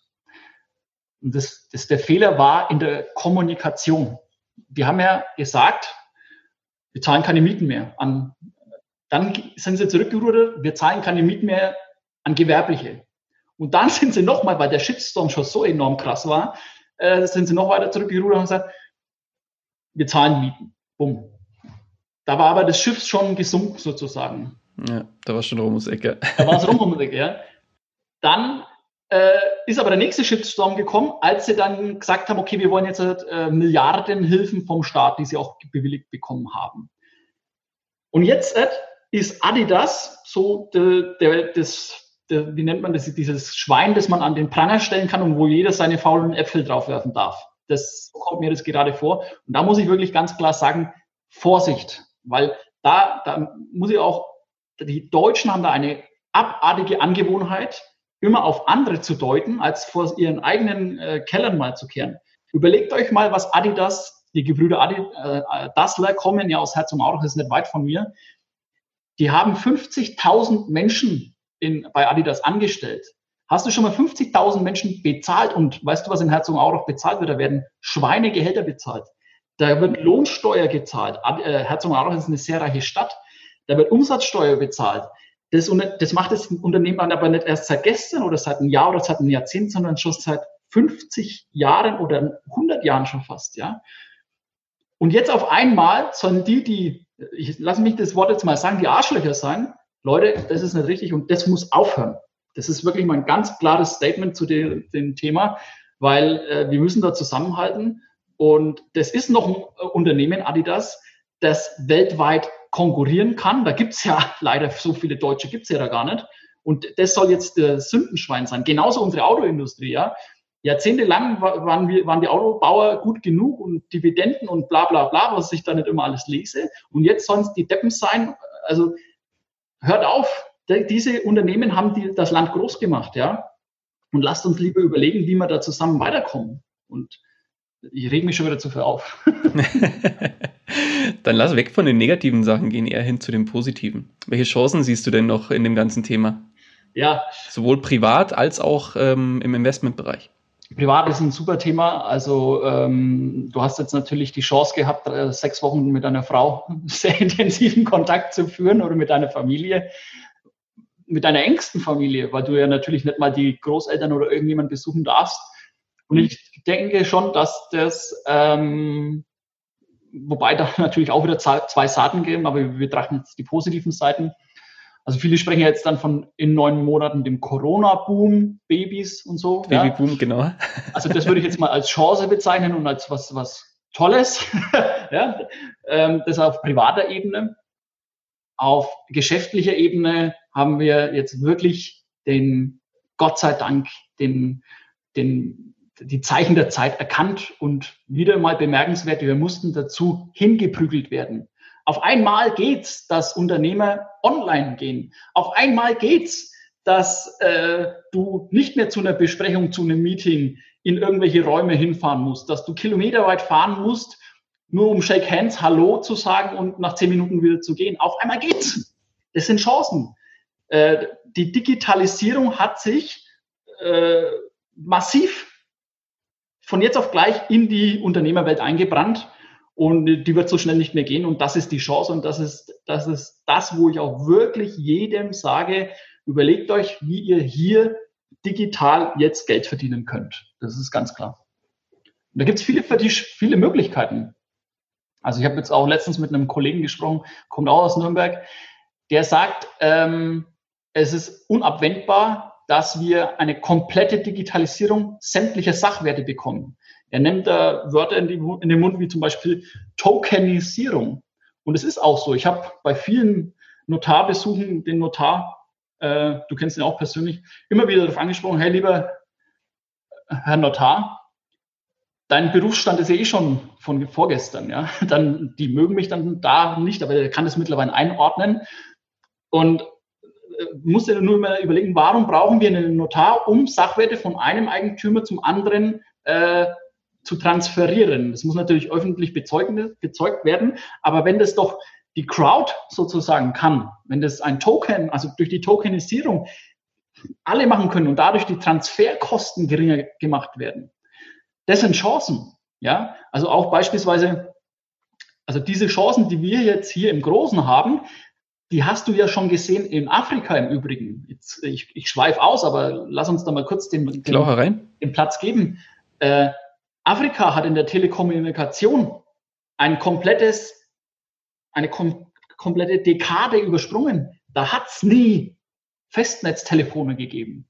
Und das, das, der Fehler war in der Kommunikation. Die haben ja gesagt, wir zahlen keine Mieten mehr an dann sind sie zurückgerudert, wir zahlen keine Mieten mehr an Gewerbliche. Und dann sind sie nochmal, weil der Shitstorm schon so enorm krass war, äh, sind sie noch weiter zurückgerudert und gesagt, wir zahlen Mieten. Bumm. Da war aber das Schiff schon gesunken sozusagen. Ja, da war schon rum ums Ecke. Da war es rum ums Ecke, ja. Dann äh, ist aber der nächste Shitstorm gekommen, als sie dann gesagt haben, okay, wir wollen jetzt äh, Milliarden Hilfen vom Staat, die sie auch bewilligt bekommen haben. Und jetzt äh, ist Adidas so der, der, das, der, wie nennt man das, dieses Schwein, das man an den Pranger stellen kann und wo jeder seine faulen Äpfel draufwerfen darf. Das kommt mir das gerade vor. Und da muss ich wirklich ganz klar sagen, Vorsicht, weil da, da muss ich auch, die Deutschen haben da eine abartige Angewohnheit, immer auf andere zu deuten, als vor ihren eigenen äh, Kellern mal zu kehren. Überlegt euch mal, was Adidas, die Gebrüder Adi, äh, Dassler kommen ja aus Herzogenaurach, ist nicht weit von mir, die haben 50.000 Menschen in, bei Adidas angestellt. Hast du schon mal 50.000 Menschen bezahlt und weißt du, was in Herzogenaurach bezahlt wird? Da werden Schweinegehälter bezahlt. Da wird Lohnsteuer gezahlt. Äh, Herzogenaurach ist eine sehr reiche Stadt. Da wird Umsatzsteuer bezahlt. Das, das macht das Unternehmen aber nicht erst seit gestern oder seit einem Jahr oder seit einem Jahrzehnt, sondern schon seit 50 Jahren oder 100 Jahren schon fast, ja. Und jetzt auf einmal sollen die, die ich lasse mich das Wort jetzt mal sagen, die Arschlöcher sein. Leute, das ist nicht richtig und das muss aufhören. Das ist wirklich mein ganz klares Statement zu dem, dem Thema, weil äh, wir müssen da zusammenhalten. Und das ist noch ein äh, Unternehmen, Adidas, das weltweit konkurrieren kann. Da gibt's ja leider so viele Deutsche, gibt's ja da gar nicht. Und das soll jetzt der Sündenschwein sein. Genauso unsere Autoindustrie, ja. Jahrzehntelang waren, wir, waren die Autobauer gut genug und Dividenden und bla bla bla, was ich da nicht immer alles lese. Und jetzt sollen es die Deppen sein. Also hört auf, diese Unternehmen haben die, das Land groß gemacht, ja. Und lasst uns lieber überlegen, wie wir da zusammen weiterkommen. Und ich reg mich schon wieder zu viel auf. Dann lass weg von den negativen Sachen gehen, eher hin zu den positiven. Welche Chancen siehst du denn noch in dem ganzen Thema? Ja. Sowohl privat als auch ähm, im Investmentbereich. Privat ist ein super Thema. Also ähm, du hast jetzt natürlich die Chance gehabt, äh, sechs Wochen mit deiner Frau sehr intensiven Kontakt zu führen oder mit deiner Familie, mit deiner engsten Familie, weil du ja natürlich nicht mal die Großeltern oder irgendjemand besuchen darfst. Und ich denke schon, dass das, ähm, wobei da natürlich auch wieder zwei Seiten geben, aber wir betrachten jetzt die positiven Seiten also viele sprechen ja jetzt dann von in neun Monaten dem Corona-Boom, Babys und so. Babyboom, ja. genau. Also das würde ich jetzt mal als Chance bezeichnen und als was, was Tolles. ja. Ähm, das auf privater Ebene. Auf geschäftlicher Ebene haben wir jetzt wirklich den, Gott sei Dank, den, den, die Zeichen der Zeit erkannt und wieder mal bemerkenswert, wir mussten dazu hingeprügelt werden. Auf einmal geht's, dass Unternehmer online gehen. Auf einmal geht's, dass äh, du nicht mehr zu einer Besprechung, zu einem Meeting in irgendwelche Räume hinfahren musst, dass du kilometerweit fahren musst, nur um Shake Hands Hallo zu sagen und nach zehn Minuten wieder zu gehen. Auf einmal geht's. Das sind Chancen. Äh, die Digitalisierung hat sich äh, massiv von jetzt auf gleich in die Unternehmerwelt eingebrannt. Und die wird so schnell nicht mehr gehen. Und das ist die Chance. Und das ist, das ist das, wo ich auch wirklich jedem sage, überlegt euch, wie ihr hier digital jetzt Geld verdienen könnt. Das ist ganz klar. Und da gibt es viele, viele Möglichkeiten. Also ich habe jetzt auch letztens mit einem Kollegen gesprochen, kommt auch aus Nürnberg, der sagt, ähm, es ist unabwendbar, dass wir eine komplette Digitalisierung sämtlicher Sachwerte bekommen. Er nimmt da Wörter in, die, in, den Mund wie zum Beispiel Tokenisierung. Und es ist auch so. Ich habe bei vielen Notarbesuchen den Notar, äh, du kennst ihn auch persönlich, immer wieder darauf angesprochen, hey lieber Herr Notar, dein Berufsstand ist ja eh schon von vorgestern, ja. Dann, die mögen mich dann da nicht, aber er kann es mittlerweile einordnen. Und äh, muss ja nur mal überlegen, warum brauchen wir einen Notar, um Sachwerte von einem Eigentümer zum anderen äh, zu transferieren. Das muss natürlich öffentlich bezeugt, bezeugt werden, aber wenn das doch die Crowd sozusagen kann, wenn das ein Token, also durch die Tokenisierung alle machen können und dadurch die Transferkosten geringer gemacht werden, das sind Chancen. Ja, also auch beispielsweise, also diese Chancen, die wir jetzt hier im Großen haben, die hast du ja schon gesehen in Afrika im Übrigen. Jetzt, ich, ich schweife aus, aber lass uns da mal kurz den, den, den Platz geben. Äh, Afrika hat in der Telekommunikation ein komplettes, eine kom komplette Dekade übersprungen. Da hat es nie Festnetztelefone gegeben.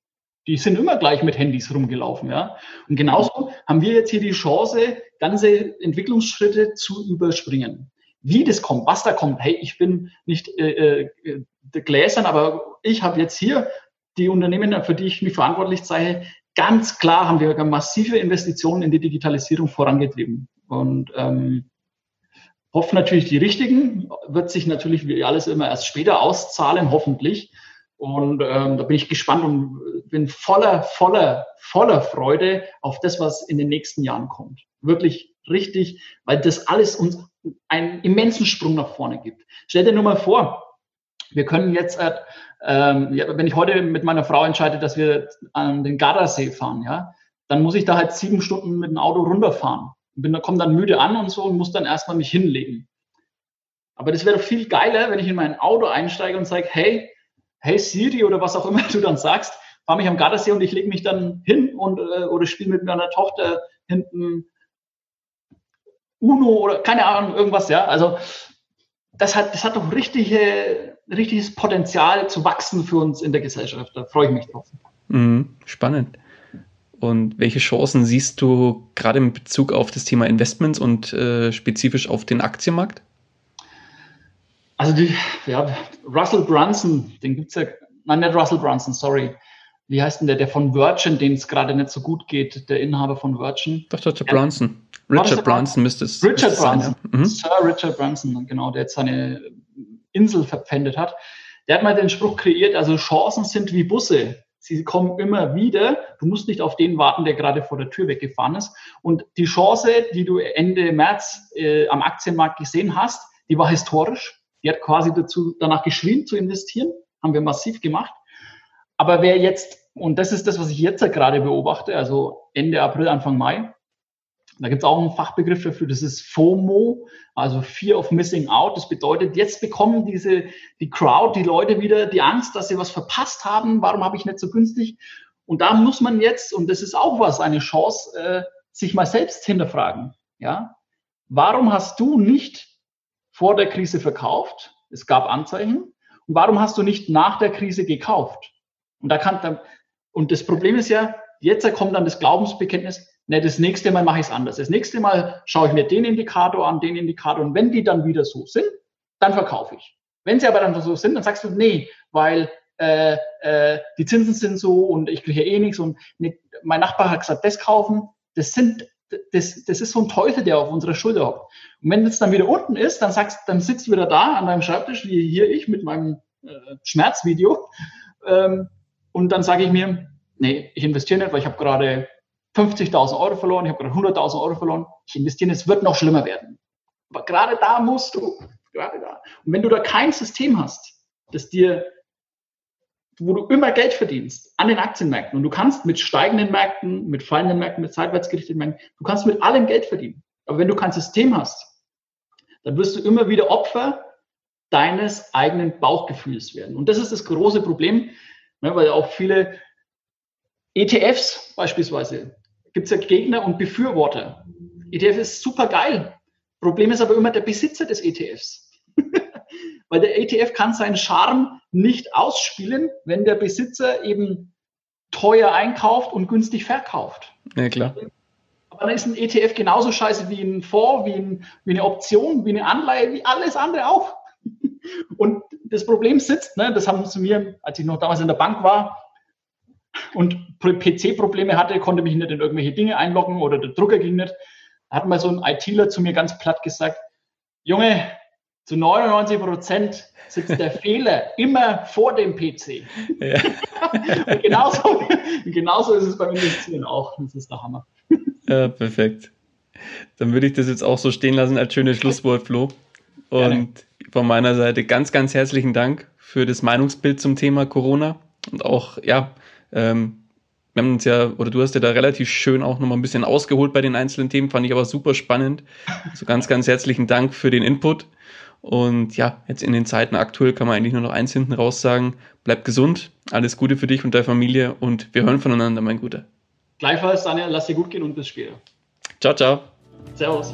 Die sind immer gleich mit Handys rumgelaufen, ja. Und genauso haben wir jetzt hier die Chance, ganze Entwicklungsschritte zu überspringen. Wie das kommt, was da kommt, hey, ich bin nicht äh, äh, gläsern, aber ich habe jetzt hier die Unternehmen, für die ich mich verantwortlich zeige, ganz klar haben wir massive Investitionen in die Digitalisierung vorangetrieben. Und ähm, hoffen natürlich die richtigen, wird sich natürlich wie alles immer erst später auszahlen, hoffentlich. Und ähm, da bin ich gespannt und bin voller, voller, voller Freude auf das, was in den nächsten Jahren kommt. Wirklich richtig, weil das alles uns einen immensen Sprung nach vorne gibt. Stell dir nur mal vor, wir können jetzt äh, ähm, wenn ich heute mit meiner Frau entscheide, dass wir an den Gardasee fahren, ja, dann muss ich da halt sieben Stunden mit dem Auto runterfahren. Bin, komme dann müde an und so und muss dann erstmal mich hinlegen. Aber das wäre viel geiler, wenn ich in mein Auto einsteige und sage, hey, hey Siri oder was auch immer du dann sagst, fahr mich am Gardasee und ich lege mich dann hin und äh, oder spiele mit meiner Tochter hinten Uno oder keine Ahnung, irgendwas, ja. Also das hat, das hat doch richtige, richtiges Potenzial zu wachsen für uns in der Gesellschaft. Da freue ich mich drauf. Mhm, spannend. Und welche Chancen siehst du gerade in Bezug auf das Thema Investments und äh, spezifisch auf den Aktienmarkt? Also die, ja, Russell Brunson, den gibt es ja nein, nicht Russell Brunson, sorry. Wie heißt denn der, der von Virgin, den es gerade nicht so gut geht, der Inhaber von Virgin? Doch, Dr. Brunson. Richard Brunson müsste es Richard ja. Mhm. Sir Richard Brunson, genau, der jetzt seine Insel verpfändet hat. Der hat mal den Spruch kreiert, also Chancen sind wie Busse. Sie kommen immer wieder. Du musst nicht auf den warten, der gerade vor der Tür weggefahren ist. Und die Chance, die du Ende März äh, am Aktienmarkt gesehen hast, die war historisch. Die hat quasi dazu, danach geschrien zu investieren. Haben wir massiv gemacht. Aber wer jetzt, und das ist das, was ich jetzt gerade beobachte, also Ende April, Anfang Mai, da gibt es auch einen Fachbegriff dafür, das ist FOMO, also Fear of Missing Out. Das bedeutet, jetzt bekommen diese, die Crowd, die Leute wieder die Angst, dass sie was verpasst haben. Warum habe ich nicht so günstig? Und da muss man jetzt, und das ist auch was, eine Chance, äh, sich mal selbst hinterfragen. Ja? Warum hast du nicht vor der Krise verkauft? Es gab Anzeichen. Und warum hast du nicht nach der Krise gekauft? Und da kann, und das Problem ist ja, jetzt kommt dann das Glaubensbekenntnis, ne, das nächste Mal mache ich es anders. Das nächste Mal schaue ich mir den Indikator an, den Indikator und wenn die dann wieder so sind, dann verkaufe ich. Wenn sie aber dann so sind, dann sagst du, nee, weil äh, äh, die Zinsen sind so und ich kriege eh nichts und nee, mein Nachbar hat gesagt, das kaufen, das sind das, das ist so ein Teufel, der auf unserer Schulter hockt. Und wenn es dann wieder unten ist, dann sagst, dann sitzt du wieder da an deinem Schreibtisch, wie hier ich mit meinem äh, Schmerzvideo. Ähm, und dann sage ich mir, nee, ich investiere nicht, weil ich habe gerade 50.000 Euro verloren, ich habe gerade 100.000 Euro verloren. Ich investiere, es wird noch schlimmer werden. Aber gerade da musst du, gerade da. Und wenn du da kein System hast, das dir, wo du immer Geld verdienst an den Aktienmärkten und du kannst mit steigenden Märkten, mit fallenden Märkten, mit seitwärts gerichteten Märkten, du kannst mit allem Geld verdienen. Aber wenn du kein System hast, dann wirst du immer wieder Opfer deines eigenen Bauchgefühls werden. Und das ist das große Problem, ne, weil auch viele ETFs beispielsweise, gibt es ja Gegner und Befürworter. ETF ist super geil. Problem ist aber immer der Besitzer des ETFs. Weil der ETF kann seinen Charme nicht ausspielen, wenn der Besitzer eben teuer einkauft und günstig verkauft. Ja, klar. Aber dann ist ein ETF genauso scheiße wie ein Fonds, wie, ein, wie eine Option, wie eine Anleihe, wie alles andere auch. Und das Problem sitzt, ne, das haben sie mir, als ich noch damals in der Bank war, und PC-Probleme hatte, konnte mich nicht in irgendwelche Dinge einloggen oder der Drucker ging nicht. Da hat mal so ein ITler zu mir ganz platt gesagt, Junge, zu 99 Prozent sitzt der Fehler immer vor dem PC. Ja. und genauso, genauso ist es beim Investieren auch. Das ist der Hammer. Ja, perfekt. Dann würde ich das jetzt auch so stehen lassen als schönes Schlusswort, Flo. Und Gerne. Von meiner Seite ganz, ganz herzlichen Dank für das Meinungsbild zum Thema Corona und auch, ja, ähm, wir haben uns ja, oder du hast ja da relativ schön auch nochmal ein bisschen ausgeholt bei den einzelnen Themen, fand ich aber super spannend. Also ganz, ganz herzlichen Dank für den Input. Und ja, jetzt in den Zeiten aktuell kann man eigentlich nur noch eins hinten raus sagen. Bleib gesund, alles Gute für dich und deine Familie und wir hören voneinander, mein Guter. Gleichfalls, Daniel, lass dir gut gehen und bis später. Ciao, ciao. Servus.